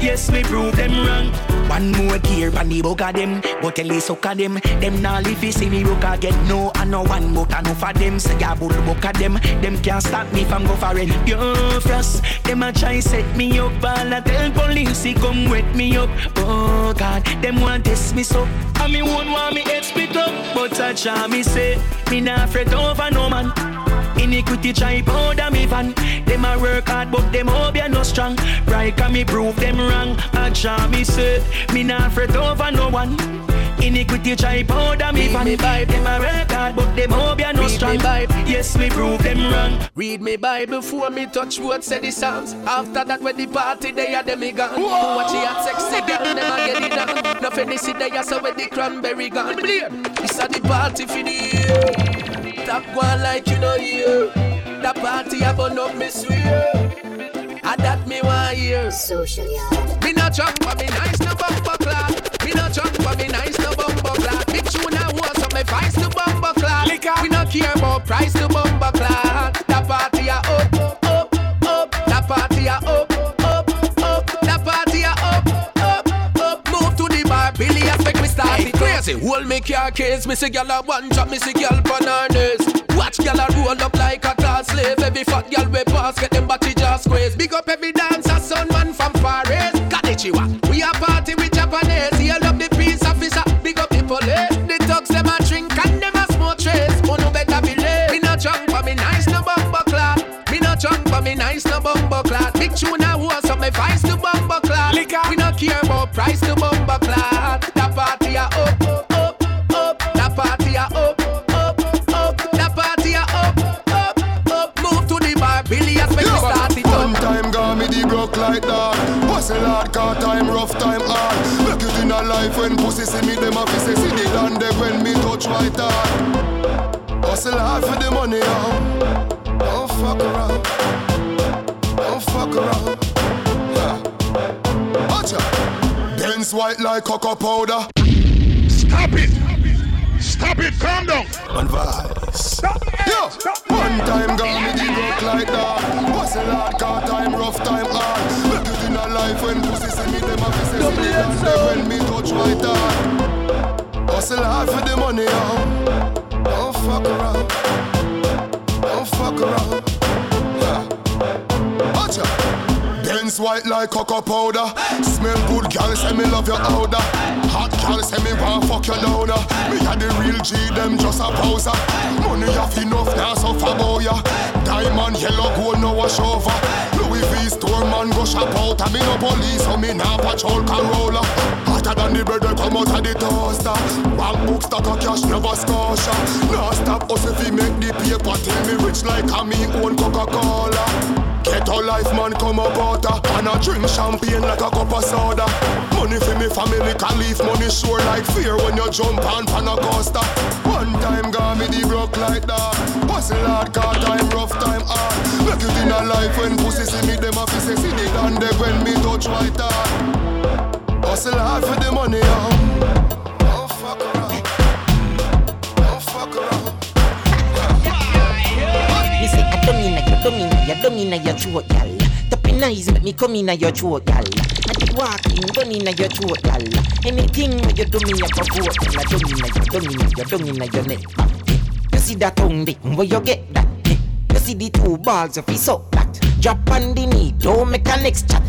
Yes, me prove them wrong. One more gear on the book of them, but tell suck of them. Them now live see me rook get no and no one but enough of them. Say ya bull book them, them can't stop me from go for it. Yo, frost, them a try set me up, all a tell police he come wet me up. Oh God, them want test me so, and me won't want me head split up. But I try me say, me not fret over no man. Iniquity try powder me van. Them a work hard, but them hope you no strong. Right can me prove them wrong. Try me say, me not fret over no one. Iniquity try powder me for me vibe. Them a record, but them hope you no strong. Yes, we prove them wrong. Read me Bible before me touch what say the Psalms. After that, when the party they are them me gone. Watch the hot sexy girl, never get it done. Nothing see they are so with the cranberry gone. This a the party for the year. Top one like you know here. The party I burn up me swear. I that me one year. Social Me no jump for me nice no bumper clap. Me no jump for me nice no bumper clap. Big tune I want some me vice to bumper clap. We no care about price to bumper clap. Crazy. Hold me car case, me see gyal a one drop, me see gyal bananas. Watch gyal a roll up like a tall slave. Every fat gyal we pass, get them body just squeeze. Big up every dancer, son man from Far East. Konnichiwa. We a party with Japanese. Heal up the peace officer. Big up the police. The thugs them a drink and them a smoke trace. Oh no better believe. Me no drunk but me nice no bumper clap. Me no drunk but me nice no bumper clap. Big tune a was up me vice to bumper clap. We no care about price to bumper clap. Hustle hard, car time, rough time hard. Make it in a life when pussy see me, them a fi say see the land there when me touch right hard. Hustle hard for the money, yo. Don't fuck around. Don't fuck around. Yeah. Watcha. Benz white like cocoa powder. Stop it! Stop it! Calm down. On vice. Yo, one time got me the broke like that. Hustle hard, car time, rough time hard. In a life when pussy see me, them a say see the land when me touch right hard. Hustle hard for the money, yo. Don't fuck around. Don't fuck around. Yeah. Watcha. Benz white like cocoa powder. Smell good, girl, say me love your odor. Hot girl, say me want fuck you down. uh. Me a the real G, them just a poser. Money off enough, now so for boy. ya. Diamond, yellow, gold, no wash over. Louis V store man go shop out. I me no police, so me nah patrol Corolla. Hotter than the bread that come out of the toaster. Bank book stack of cash, never scotia. Nah stop us if he make the paper. Tell me rich like a me own Coca-Cola. Get a life man come up water And I drink champagne like a cup of soda. Money for me family can leave money sure like fear When you jump on pan a coaster. One time got me the broke like that. Hustle hard, car time, rough time hard Make it in a life when pussy see me Them a fi say see the land when me touch white hard Hustle hard for the money, yo don't inna your, don't inna your, your throat, gal. Tapping eyes make me come inna your throat, gal. I keep walking, don't inna your throat, gal. Anything when you do me, I go vote, gal. I don't inna your, don't inna your, don't inna your neck. You see that tongue, dick, where you get that? You see the two balls of his up that. Drop on the knee, don't make a next chat.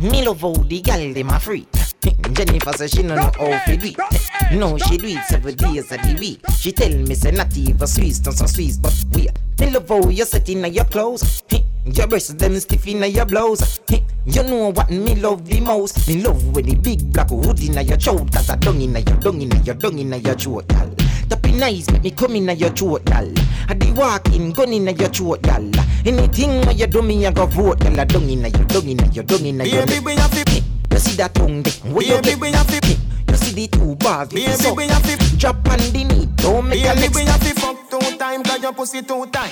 Me love how the gal dem a free. Jennifer say she no know how to do it. No, she do it seven days of the week. She tell me say not even Swiss, not so Swiss, but we. Me love how you set in your clothes. Your breasts them stiff in your blouse. You know what me love the most. Me love when the big black hood in your throat. Cause I dung in your dung in your dung in your throat, gal. Tapping eyes make me come in your throat, gal. I the walking gun in your throat, gal. Anything when you do me, I go vote, gal. I dung in your dung in your dung in your. Baby, we have to You see that tongue dick, where you Baby, get we have to You see the two balls, Baby, so we have to Drop on the knee, don't make a Baby, next we have to fuck two time Cause your pussy too tight.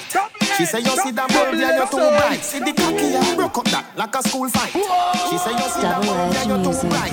She say you see that bulb, yeah, you too bright. See the cocky, yeah, broke up that like a school fight. She say you see that bulb, yeah, you too bright.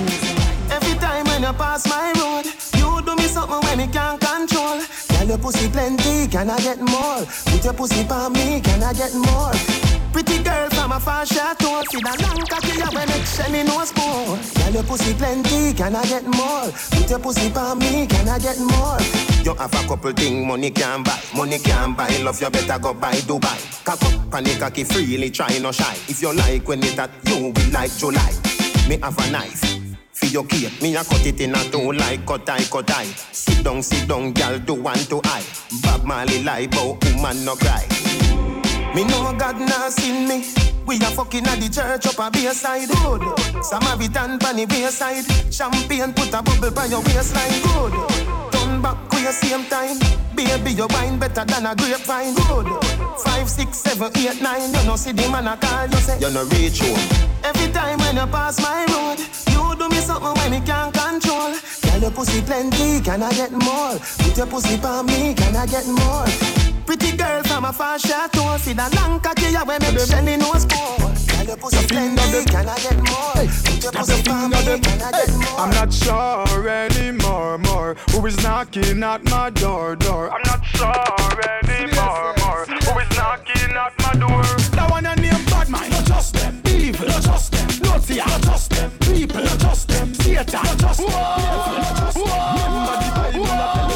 Every time when you pass my road You do me something when me can't control. Girl, your pussy plenty, can I get more? Put your pussy on me, can I get more? Pretty girl from a far chateau See that long cocky, yeah, when it me no spoon Girl, your pussy plenty, can I get more? Put your pussy on me, can I get more? You have a couple thing money can buy Money can buy, love you better go buy Dubai Cock up the cocky freely, try no shy If you like when it that, you will like July Me have a knife for your cake, me a cut it in a two like cut eye, cut eye. Sit down, sit down, gal, do one to eye. Bob Marley lie, but woman no cry. Me know God not seen me. We a fucking at the church up a bayside good. Samaritan pan the wayside. Champagne put a bubble by your waistline good. Turn back with your same time. Baby, your wine better than a grapevine good. Five, six, seven, eight, nine. You know see the man a call you say you no reach home. Every time when you pass my road, you do me something when me can't control. Girl, your pussy plenty, can I get more? Put your pussy on me, can I get more? Pretty girl from a far chateau, see the long cocky ya when make Shelly nose pour. Girl, your pussy plenty, can I get more? Put your pussy on me, can I get more? I'm not sure anymore, more. Who is knocking at my door, door? I'm not sure anymore, more. Who is knocking at my door? That one a name bad mind, not just them. Evil, not just them. Naughty, not just them. People, not just them. Satan, not just them. Devil, not just them. Remember the Bible, not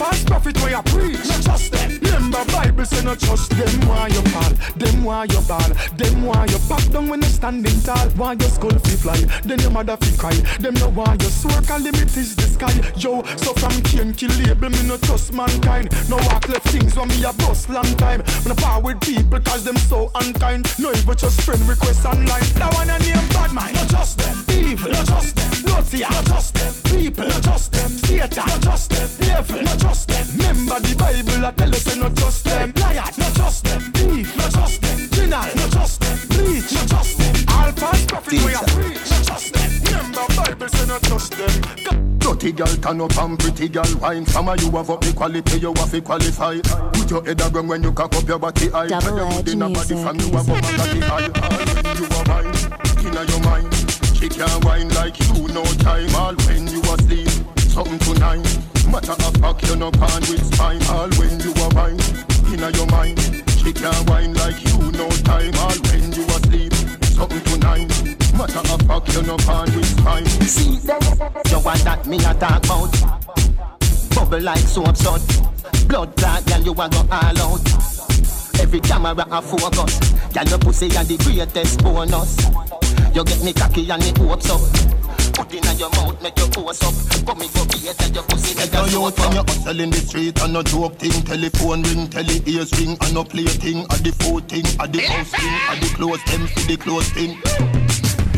Alpha's prophet where you preach, not just them. Remember Bible say not trust them. Why you fall? Them why you ball? Them why you back down when you standing tall? Why your skull fi fly? Then your mother fi cry. Them know why you swear can limit is the sky. Yo, so from Cain kill label me no trust mankind. No walk left things when me a bust long time. When I power with people cause them so unkind. No even just friend request online. That one a name bad mind, not just them. Evil, not just them. Naughty, not just them. People, not just them. Satan, not just them. Devil, not just them. Remember the Bible, I tell us say not just them. Liar, not just them. Thief, not just them. Deny, not just them. Bleach, not just them. Alpha's prophet, we are preach, not just them. Remember Bible say not trust them. Dirty girl turn up and pretty girl wine. Some of you have up the quality, you have to qualify. Put your head around when you cock up your body high. Double And you edge good in a body from you have up and body high. All You are wine, inna your mind. She can't wine like you no time. All when you asleep, something tonight. Matter of fact, you no pan with spine. All when you are wine, inna your mind. She can't wine like you no time. All when you asleep, something tonight. Matter of fact, you no pan with spine. See them, you want that me a talk about? Bubble like soap sud. Blood clot, girl, you a go all out. Every camera a focus. Girl, your pussy a the greatest bonus. You get me cocky and me hopes up. Put inna your mouth, make your pose up. Come me go beat your pussy, make your you soap when you up. hustle in the street and no joke thing. Telephone ring, tele ears ring. And no play thing At the food thing, at the house thing. At the clothes them for the clothes thing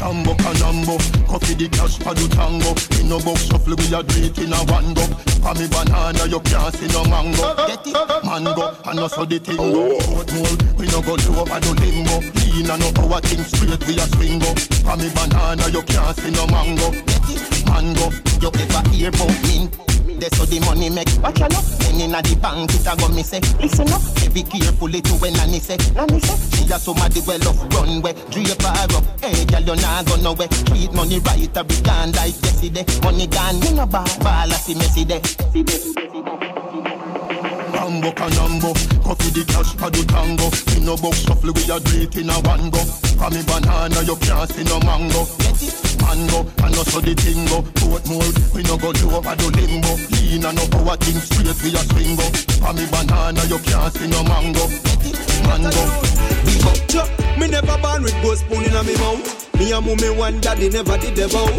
Tambo canambo, coffee the cash for the tango. In no box shuffle we a do in a one go. For me banana you can't see no mango. Get it? Mango, and also the thing go. Oat mold, we no go low over the limbo Lean and no power thing straight we a swing go For me banana you can't see no mango. Get it? Mango, You ever hear about mint? That's how the money make. Watch out, then inna the bank it a go me say. Listen up, be carefully to when nanny say. Nanny say, she a somebody well off runway. Drape her up, hey girl you nah go nowhere. Treat money right, a be gone like yesterday. Money gone, you no ball, ball a see messy day. Rambo canambo Coffee the cash for the tango In no box shuffle we a do in a one go For me banana you can't see no mango Mango and also the tingo Coat mold we no go do over the limbo Lean and no power thing straight we a swing go For me banana you can't see no mango Mango Big up. Me never born with gold spoon in a me mouth. Me and mommy one daddy never did vow.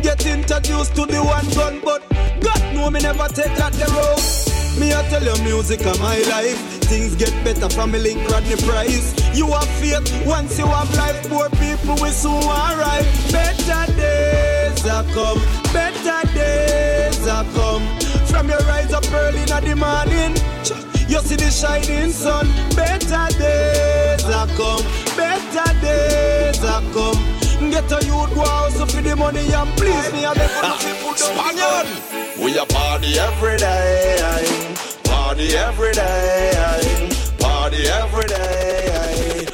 Get introduced to the one gun, but God know me never take that the road. Me I tell you music of my life. Things get better from me link Rodney Price. You have faith once you have life. Poor people will soon arrive. Better days are come. Better days are come. From your rise up early in the morning. You see the shining sun. Better days are come. Better days are come. Get a youth go house for the money and please me. I the ah, people don't Spaniard, we a party every day, party every day, party every day,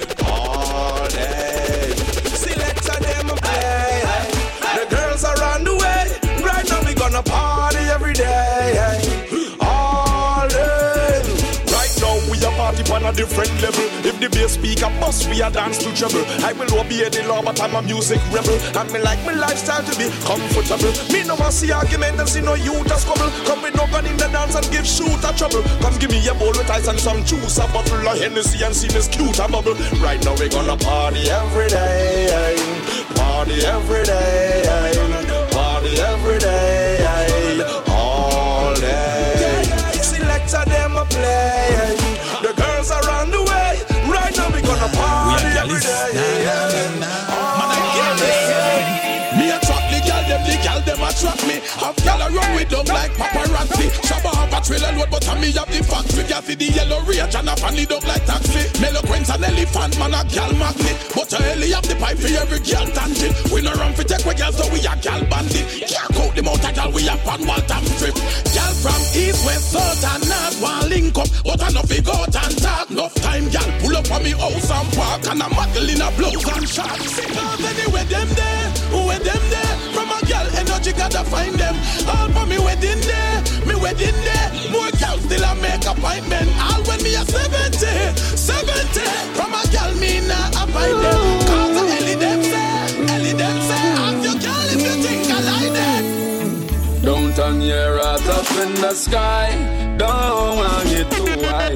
different level. If the bass speaker bust, we a dance to trouble. I will obey the law, but I'm a music rebel. And me like my lifestyle to be comfortable. Me no want see argument and see no youth a squabble. Come with no gun in the dance and give shoot a trouble. Come give me a bowl with ice and some juice, a bottle of Hennessy and see this cute a bubble. Right now we gonna party every day, party every day, party every day, all day. Selector them. A trailer load, but I me have the factory. Gas the yellow rage and I fan it up like taxi. Eloquence an elephant, man a gal magnet. But a hell have the pipe for every gal tangent. We no run for take we gal, so we a gal bandit. Can't out the mouth a gal, we a pan wall tam strip. Gal from east, west, south and north, one link up, but I no fig out and talk. Enough time, gal pull up on me house and park, and I'm muggle in a blouse and shorts. Cause anywhere them there, where them there, gal energy gotta find them. All for me wedding day, me wedding day. More gal still a make appointment. All when me a 70, 70. From a gal me a find them. Cause the Ellie them say, Ellie them say, ask your gal if you think I like them. Don't turn your heart up in the sky. Don't want it too high.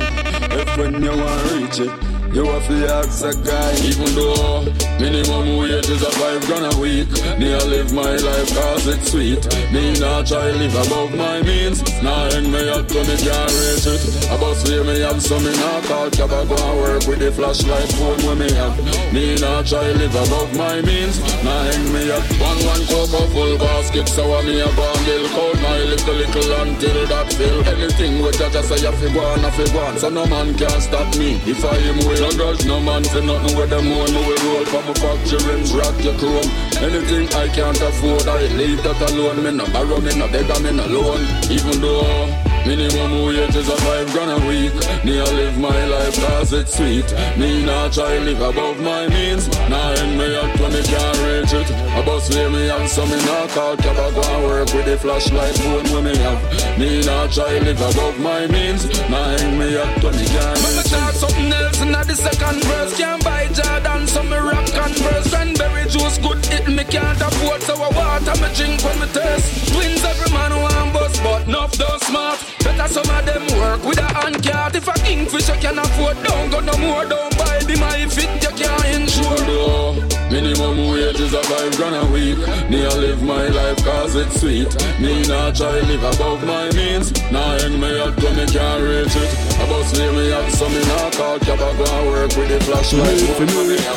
If when you want reach it, you have to ask a guy. Even though minimum wage is a five grand a week, me I live my life cause it's sweet. Me not try live above my means. Nah hang me up to me can't reach it. Bust way me have some me not call cab I go and work with the flashlight phone when me have. Me not try live above my means. Nah hang me up. One one cocoa full basket so I me a bond bill code my little little until that fill. Anything with that I say I fi go on I fi go on. So no man can stop me if I am will. No grudge no man say nothing with them own. Me will roll from my factory rims rock your chrome. Anything I can't afford I leave that alone. Me no borrow me no beg me no loan. Even though Minimum wage is a five grand a week. Me I live my life cause it's sweet. Me not try live above my means. Nah end me up when me can't reach it. A bus way me have some me not call cab I go and work with the flashlight phone when me have. Me not try live above my means. Nah end me up when me can't reach talk it. something else in the second verse. Can't buy Jordan, so me rock converse. Cranberry juice good, it me can't afford. So I water me drink when me thirst. Twins every man want bust, but enough don't smart. Better some of them work with a hand cart. If a kingfisher can afford, don't go no more. Don't buy the my fit, you can't insure. Though Minimum wage is a five grand a week. Me I live my life cause it's sweet. Me not try live above my means. Nah hang me up when me can't reach it. A bus way me have some me not call cab I go and work with the flashlight.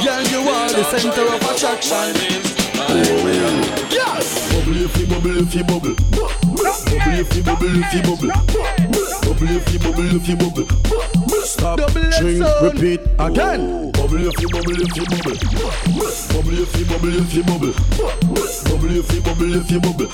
Girl, you are the center of attraction. Yes. Bubble if you bubble if you bubble. Bubble if you bubble if you bubble. Bubble if you bubble if you bubble. Stop, drink, repeat again. Oh. Bubble if you bubble if you bubble. Bubble if you bubble if you bubble. Bubble if you bubble if you bubble.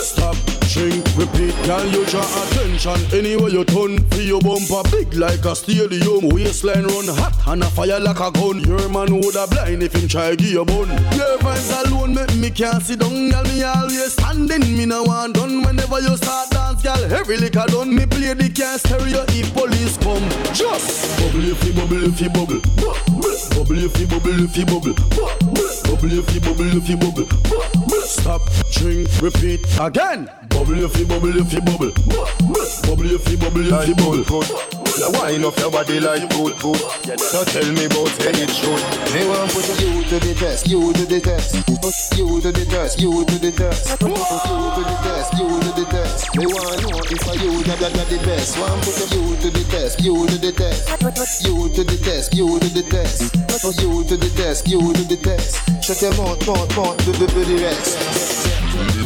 Stop, drink, repeat. Girl, you draw attention anywhere you turn. Feel your bumper big like a stadium. Waistline run hot and a fire like a gun. Your man woulda blind if him try give you bun. Your vibes alone make me can't sit down, girl. Me always standing, me no want done. Whenever you start dance, girl, every liquor done. Me play the can stereo if police come. Just bubble if you bubble if you bubble. Bubble if you bubble if you bubble. Bubble if you bubble if you bubble. Stop, drink, repeat again. Bubble if you bubble if you bubble. Bubble if you bubble if you bubble. You wind up your body like good food. So tell me about any truth. Me want put you to the test, you to the test, you to the test, you to the test, you to the test, you to the test. Me want know if I you that that the best. Want put you to the test, you to the test, you to the test, you to the test, you to the test, you to the test. Shut your mouth, mouth, mouth, do the rest.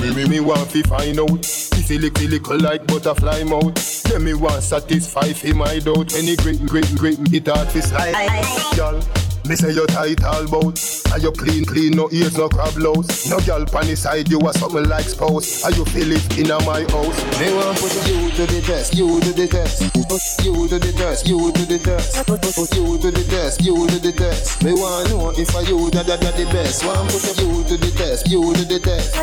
Me, me, me want fi find out. If it lick, it lick like butterfly mouth. Then me want satisfy fi my doubt. Any great, great, great, it hard fi slide. Girl, me say you tight all bout Are you clean, clean, no ears, no crab louse No girl pan side, you are something like spouse Are you feel it in my house Me want put you to the test, you to the test You to the test, you to the test You to the test, you to the test Me want know if I you that that that the best Want put you to the test, you to the test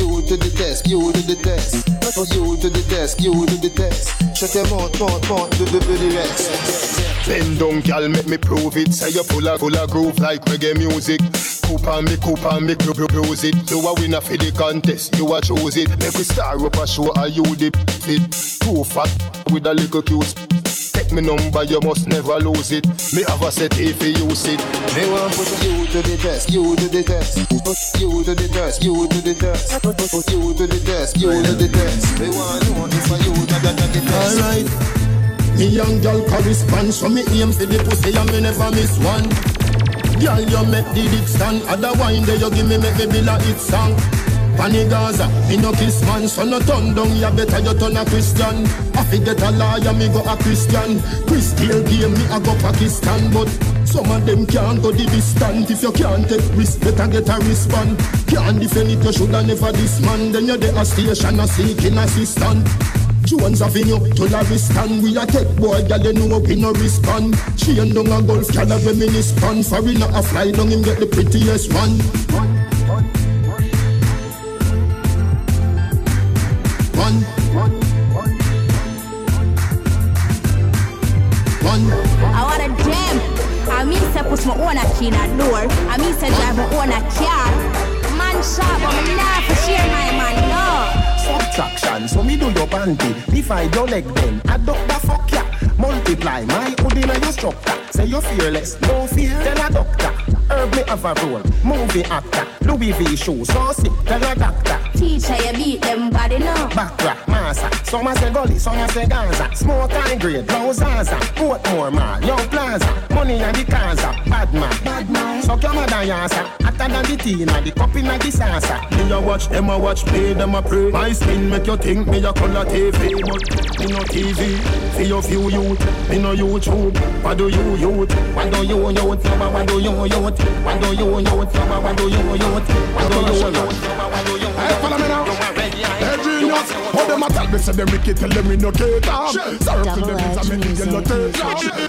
You to the test, you to the test You to the test, you to the test Shut your mouth, mouth, mouth, do the rest Bend down, girl, make me prove it Say you full of, full of groove like reggae music. Cooper me, Cooper me, cru- cru- cruise it. You a winner for the contest, you a choose it. Make we star up a show, are you the fit Too fat, with a little cute Take me number, you must never lose it. Me have a set if you use it. Me want put you to the test, you to the test. Put You to the test, you to the test. Put You to the test, you to the test. Me want know if you that the test. Alright. Me young girl correspond, so me aim for the pussy and me never miss one. Girl, you make the dick stand, other wine there you give me make me bill a hit song. Pani Gaza, me no kiss man, so no turn down, you better you turn a Christian. I forget a lawyer, me go a Christian. Christian game, me a go Pakistan, but some of them can't go the distance. If you can't take risk, better get a wristband. Can't defend it, you shoulda never this man. Then you're the station, a seeking assistant. Jones Avenue to We a take boy, girl, you know we no respond Chain down a golf, girl, a Foreigner a fly down, him get the prettiest one my own a key in a door. I mean, say drive my own a car. Man but me nah for my man, no. Subtraction, so me do your panty. Divide your leg then, adopt the fuck ya. Multiply my hood in your structure. Say you're fearless, no fear, tell a doctor. Herb me have a role, movie actor. Louis V shoe, so sick, tell a doctor. Teacher, you beat them body now. Backtrack, massa. Some a say gully, some a say Gaza. Smoke high grade, no Zaza. Portmore mall, Young Plaza. Money and the Kaza. Bad man, bad man. Suck your mother yasa. Hotter than the tea, the cup in the salsa. Me a watch, them a watch, play them a pray. My skin make you think me a color TV, but me no TV. See your few youth, me no YouTube. What do you youth? What do you youth? What do you youth? What do you youth? Yabba, What do you youth? What do you youth? Yabba, What do you youth? Hey, follow me now. Genius. What them a tell me say them wicked tell them me no cater. Circle them is a me the yellow tape.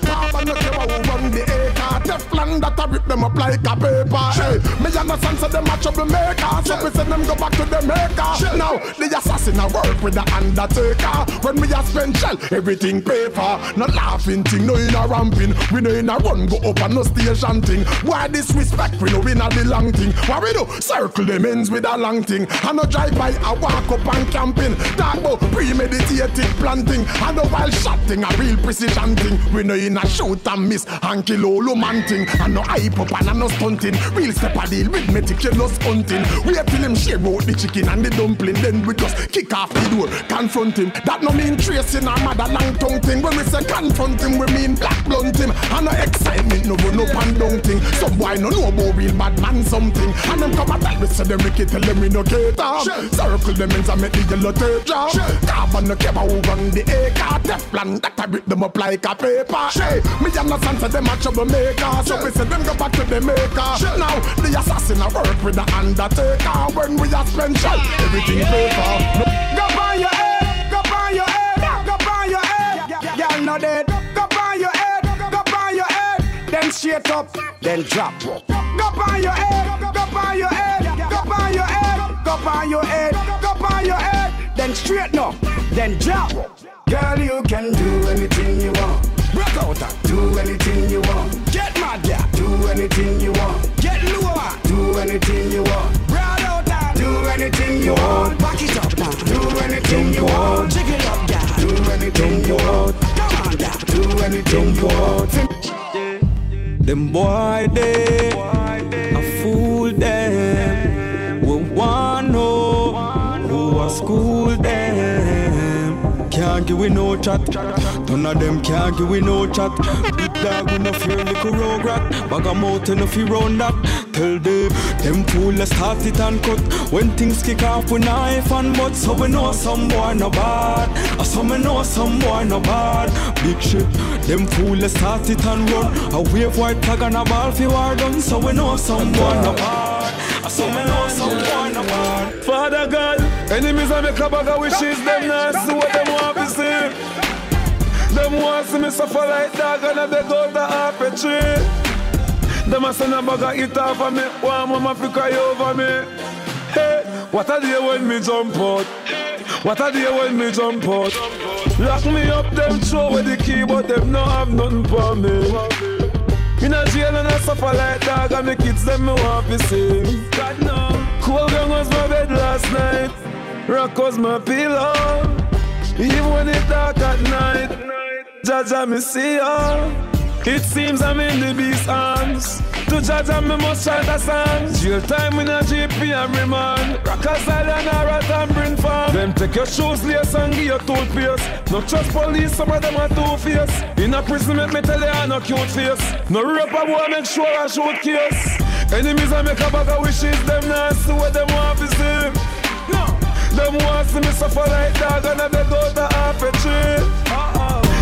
Carbon no care who run the acre. Teflon that a rip them up like a paper. Eh? Hey, me understand say them a trouble maker. So me say them go back to the maker. Now the assassin a work with the undertaker. When we a spend shell, everything paper. No laughing thing, no in a ramping. We no in a run go up and no station thing. Why disrespect? We no in a the long thing. What we do? Circle them ends with a long thing. I no drive by, I walk up and camping. Talk about premeditated planting. I no wild shot thing, a real precision thing. We no in a shoot and miss and kill all man thing. I no hype up and no stunting. Real step a deal with meticulous hunting. We till him share out the chicken and the dumpling. Then we just kick off the door, confront him. That no mean tracing our mother long tongue thing. When we say confront him, we mean black blunt him. And no excitement, no run up and down thing. Some boy no know about real bad man something. And them come a tell me say them wicked, tell them we no cater. Circle them ends and make the yellow tape drop. Carbon no care who run the acre. Teflon that I rip them up like a paper. Hey, me understand say them a troublemaker. So we say them go back to the maker. Now the assassin a work with the undertaker. When we a spend shell, everything paper. Go on your head, go on your head, go on your head. Girl no dead. Go on your head, go on your head. Then straight up, then drop. Go on your head, go on your head, go on your head, go on your head, go on your head. Then straighten up, then drop. Girl, you can do anything you want. Break out and do anything you want. Get mad, yeah. Do anything you want. Get lower. Do anything you want. Broad out and do anything you want. Back it up now. Do anything you want. Jig it up, yeah. Do anything you want. Come on, yeah. Do anything you want. Them boy they I fool them. We want know who a school. Can't give we no chat. None of them can't give we no chat. Big dog we no fear little rogue rat. Bag a mouth no fear round that. Tell them them fool let's start it and cut. When things kick off we knife and butt. So we know some boy no bad. Ah, or some we know some boy no bad. Big shit. Them fool let's start it and run. A wave white flag and a ball fi war done. So we know some boy no bad. Ah, or some we know some boy no bad. Father God, enemies of me club bag of wishes, them not see what them want to see. Them want see me suffer like dog and I beg out the half a tree. Them a send a bag of it off of me, one mama fi cry over me. Hey, what a day when me jump out. What a day when me jump out. Lock me up, them throw away the key, but them no have nothing for me. In a jail and I suffer like dog and the kids them me want to see. God no. Cool gun was my bed last night. Rock was my pillow. Even when it's dark at night. Jaja me see ya. It seems I'm in the beast's arms. To judge me must chant a song. Jail time in a GP and remand. Rock a style and a rat and bring farm. Them take your shoes, lace and give you toothpaste. No trust police, some of them are two-face. In a prison, make me tell you I no cute face. No rape a boy, make sure I shoot case. Enemies I make a bag of wishes, them not see what them want to see. Them want see me suffer like dog and I beg out the half a tree.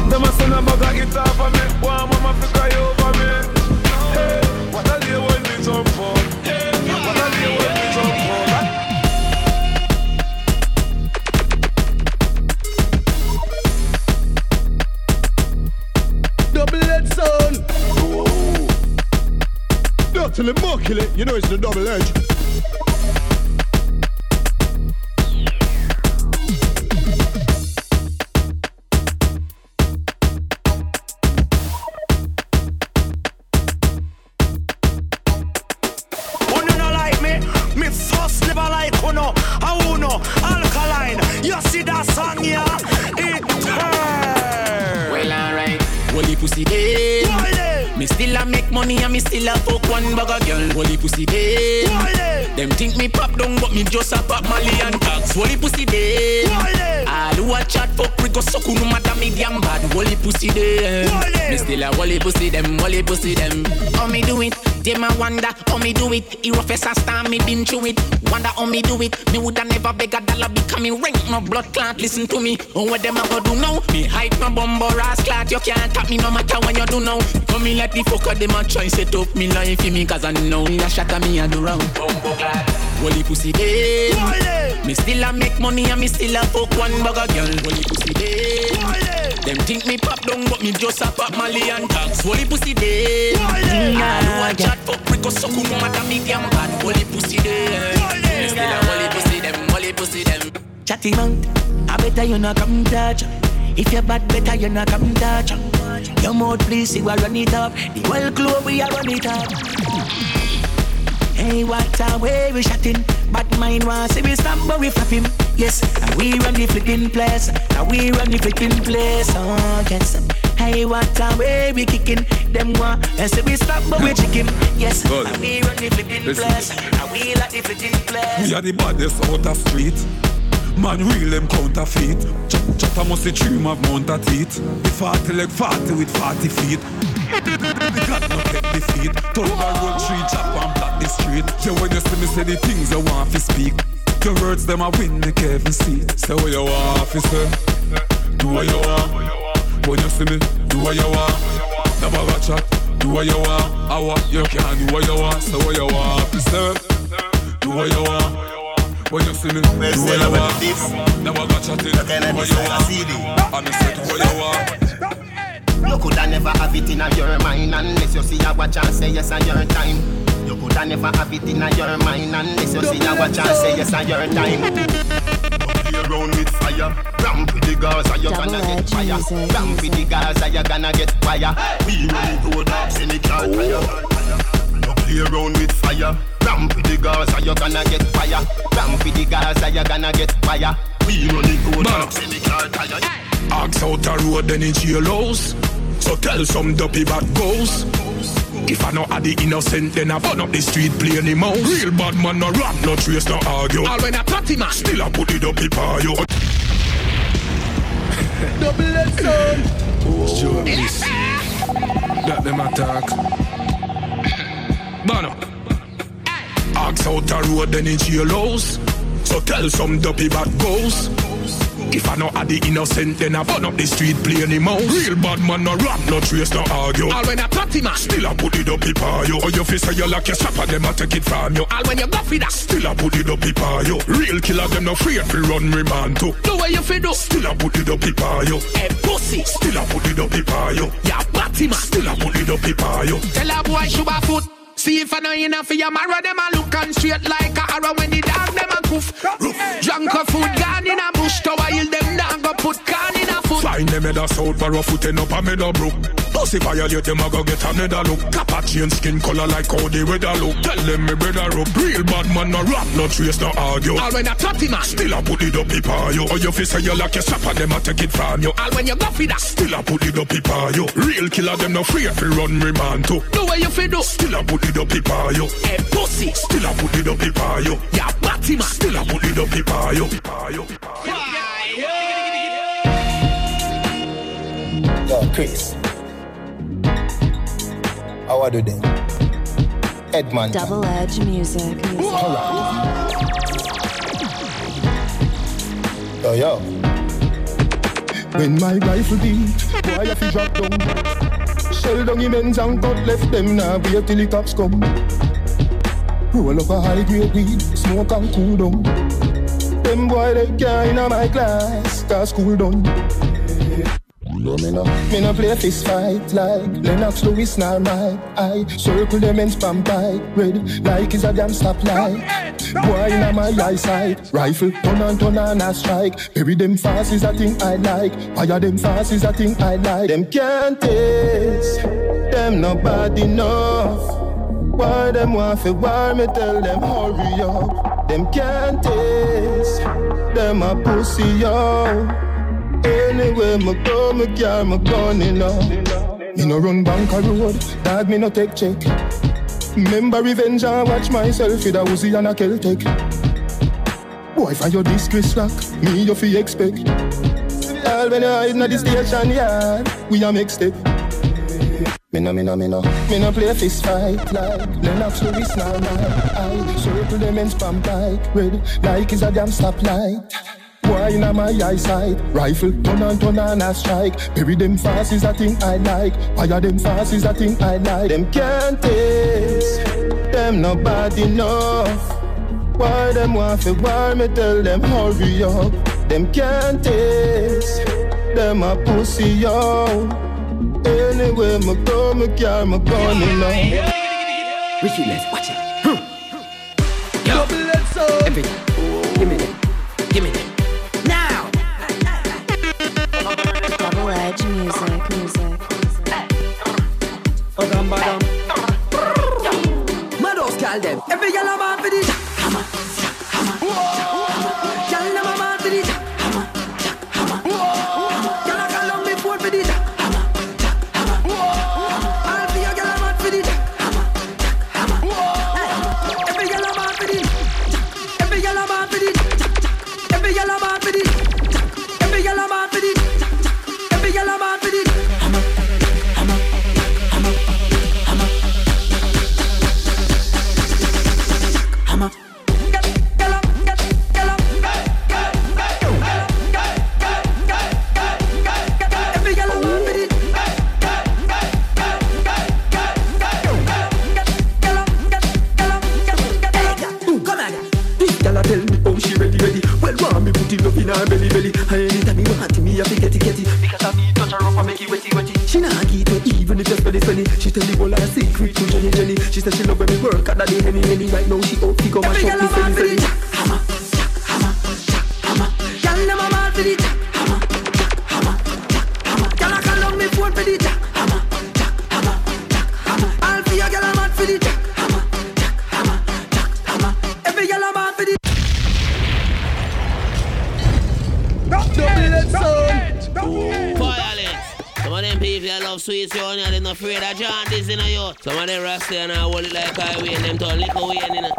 Them a send a bag of it off of me. One mama fi cry over me. Hey, what a day when me jump on. Hey, what a day when me jump on. Double edge sound. Not till it, you know it's the double edge. Just a pop Molly and tax. Holy pussy day. All who a chat fuck we go suck no matter me damn bad. Holy pussy day. Me still a holy pussy them, holy pussy them. How me do it? Them a wonder how me do it. He rough as a star, me been through it. Wonder how me do it. Me woulda never beg a dollar because me rank no blood clot. Listen to me. Oh, what them a go do now? Me hype no bumbo ass clot. You can't tap me no matter when you do now. Come me like the fucker them a try set up me life for me cause I know that shot at me a do wrong. Bumbo clot. Holy pussy eh. day. Me still a make money and me still a fuck one bag of girl. Holy pussy eh. day. Them think me pop down but me just a pop Molly and tax. Holy pussy day. I know a chat fuck prick so cool no matter me damn bad. Holy pussy eh. day. Me still a holy pussy them, holy pussy them. Chatty mount, I better you not come touch. If you're bad, better you not come touch. Your mouth, please, you are run it up. The whole club, we are run it up. Hey, what a way we shotting. But mine wants see we stop, but we flap him. Yes, and we run the flicking place. And we run the flicking place. Oh, yes. Hey, what a way we kicking. Them one, and see we stop, but we chicken. Yes, Good. and we run the Listen. place. And we like the flicking place. We are the baddest out of street. Man, real them counterfeit. Ch- Chatter must the dream of mount a teeth. The 40 like 40 with 40 feet. The God no take defeat. Turn the road tree, chop and block the street. Yeah, when you see me say the things I want to speak. Your words them a win, make heaven see. Say what you want, fi say. Do what you want. When you see me, do what you want. Never got chat. Do what you want. I want you can do what you want. Say what you want, fi say. Do what you want. When you see me, do what you want. Never got chatting. Do what you want. Me say do what you want. You coulda never have it in your mind unless you see a watch and say yes on your time. You coulda never have it in your mind unless you see a watch and say yes on your time. Play around with fire, ramp with the Gaza, you gonna get fire. Ramp with the Gaza, you gonna get fire. We run road ups in the car tire. You play around with fire, ramp with the Gaza, you gonna get fire. Ramp with the Gaza, you gonna get fire. We run road ups in the car tire. Ask out the road, then it's jail house. So tell some dopey bad goes. If I know are the innocent, then I burn up the street, playing any mouse. Real bad man, no rap, no trace, no argue. All when I party man, still I put it up, people, you. Double edge sound. Sure, this. That them attack. Bono. Ask out the road, then it's jail house. So tell some dopey bad goes. If I know are the innocent, then I burn up the street, play any mouse. Real bad man, no rap, no trace, no argue. All when I party ah. man, still I put it up, people, you. Or your face, you like your shop, and them I take it from you. All when you go for that, still I put it up, people, you. Real killer, them no afraid to run remand too. Do what you fi do. Still I put it up, people, you. Hey, pussy. Still I put it up, people, you. Yeah, party ah. man. Still I put it up, people, you. Tell a boy shoot a foot. See if I know enough for your marrow, them a look and straight like a arrow when the dog them a coof. Drunk of food gone in a bush, to Find them head a south for a foot and up a meadow brook. Pussy violate them a go get another look. Kappa chain skin color like how the weather look. Tell them me brother up. Real bad man no rap, no trace, no argue. All when a party man. Still I put it up, people, you. Or your face say you like your shop and them a take it from you. All when you go for that. Still I put it up, people, you. Real killer them no free if run remand too. Do what you fi do. Still I put it up, people, you. Hey, pussy. Still I put it up, people, you. Yeah, party man. Still I put it up, people, you. People, you. Yo, Chris. How are you then? Edmund. Double edge music. music. Yo, yo. When my rifle beat, boy, I fi drop down. Shell down immense and cut left them now. Wait till the cops come. Roll up a high grade weed, smoke and cool down. Them boy they can't in my class, cause school done. No, me no, me no play fist fight like Lennox Lewis nor Mike. I circle them and spam by red like is a damn stoplight. Boy in my eyesight, rifle turn and turn and a strike. Bury them fast is a thing I like. Fire them fast is a thing I like. Them can't taste, them not bad enough. Why them want fi war me tell them hurry up. Them can't taste, them a pussy yo. Anywhere me go, me carry my gun, you know. Me no run bank a road, dog me no take check. Remember revenge and watch myself with a Uzi and a Celtic. Boy, for your disgrace rock, me you fi expect. All when you hide in the station yard, we a make step. Me no, me no, me no, me no play fist fight like Lennox Lewis now, I circle them and spam like red, like is a damn stoplight. Boy in my eyesight, rifle turn and turn and a strike. Bury them fast is a thing I like. Fire them fast is a thing I like. Them can't taste, them nobody know. Why them want fi war me tell them hurry up. Them can't taste, them a pussy yo. Anywhere me go, me carry my gun you know. Ricky, let's watch it. Double it so. Badam. Mados call them. Every a man for this. Now she out to go mash up me. Hammer, hammer. A mad for the jack. Hammer, hammer, hammer. Girl, I call on me phone for the jack. Hammer, hammer, hammer. All for your girl, I'm mad for the jack. Hammer, hammer, hammer. Every I'm mad for the Violence. Some of them people that love sweet sound, they're not afraid of in a you. Some of them rasta and I hold it like highway and them turn liquor way in it.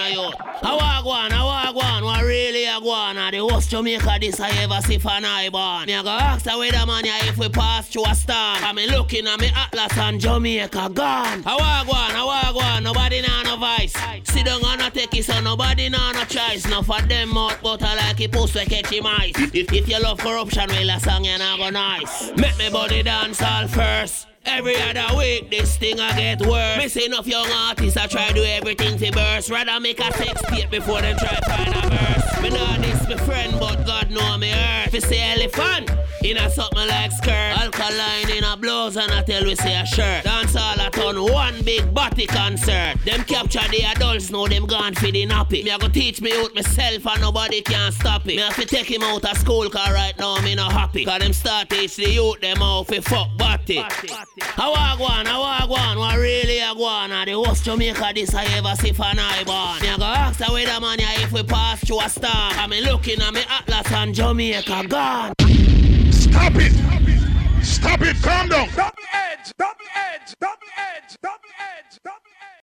A you. How I go on, how I go on, what really I go? The worst Jamaica this I ever see for an eye born. Me I go ask the weather man yeah, if we pass through a storm. I me looking at me Atlas and Jamaica gone. I go on, how I go on, nobody know no vice. Sit down and a take it so nobody know no choice. Enough of them mouth butter like a pussy catch him ice. If, if you love corruption, well a song you not go nice. Make me body dance all first. Every other week, this thing I get worse. Missing off young artists, I try do everything to burst. Rather make a sex tape before them try find a verse. Me know this my friend, but God know me earth. If say elephant, in a something like skirt. Alkaline in a blouse and I tell we say a shirt. Dance all a ton, one big body concert. Them capture the adults, know them gone for the nappy. Me I go teach me out myself and nobody can stop it. Me have to take him out of school, cause right now me not happy. Cause them start teach the youth them out for fuck body. How I walk one, I walk one, what really I go? The worst Jamaica this I ever see for I born. You go ask the weatherman yeah, if we pass through a storm. I'm looking at me atlas and Jamaica gone. Stop it! Stop it! Calm down. Double edge, double edge, double edge, double edge, double edge.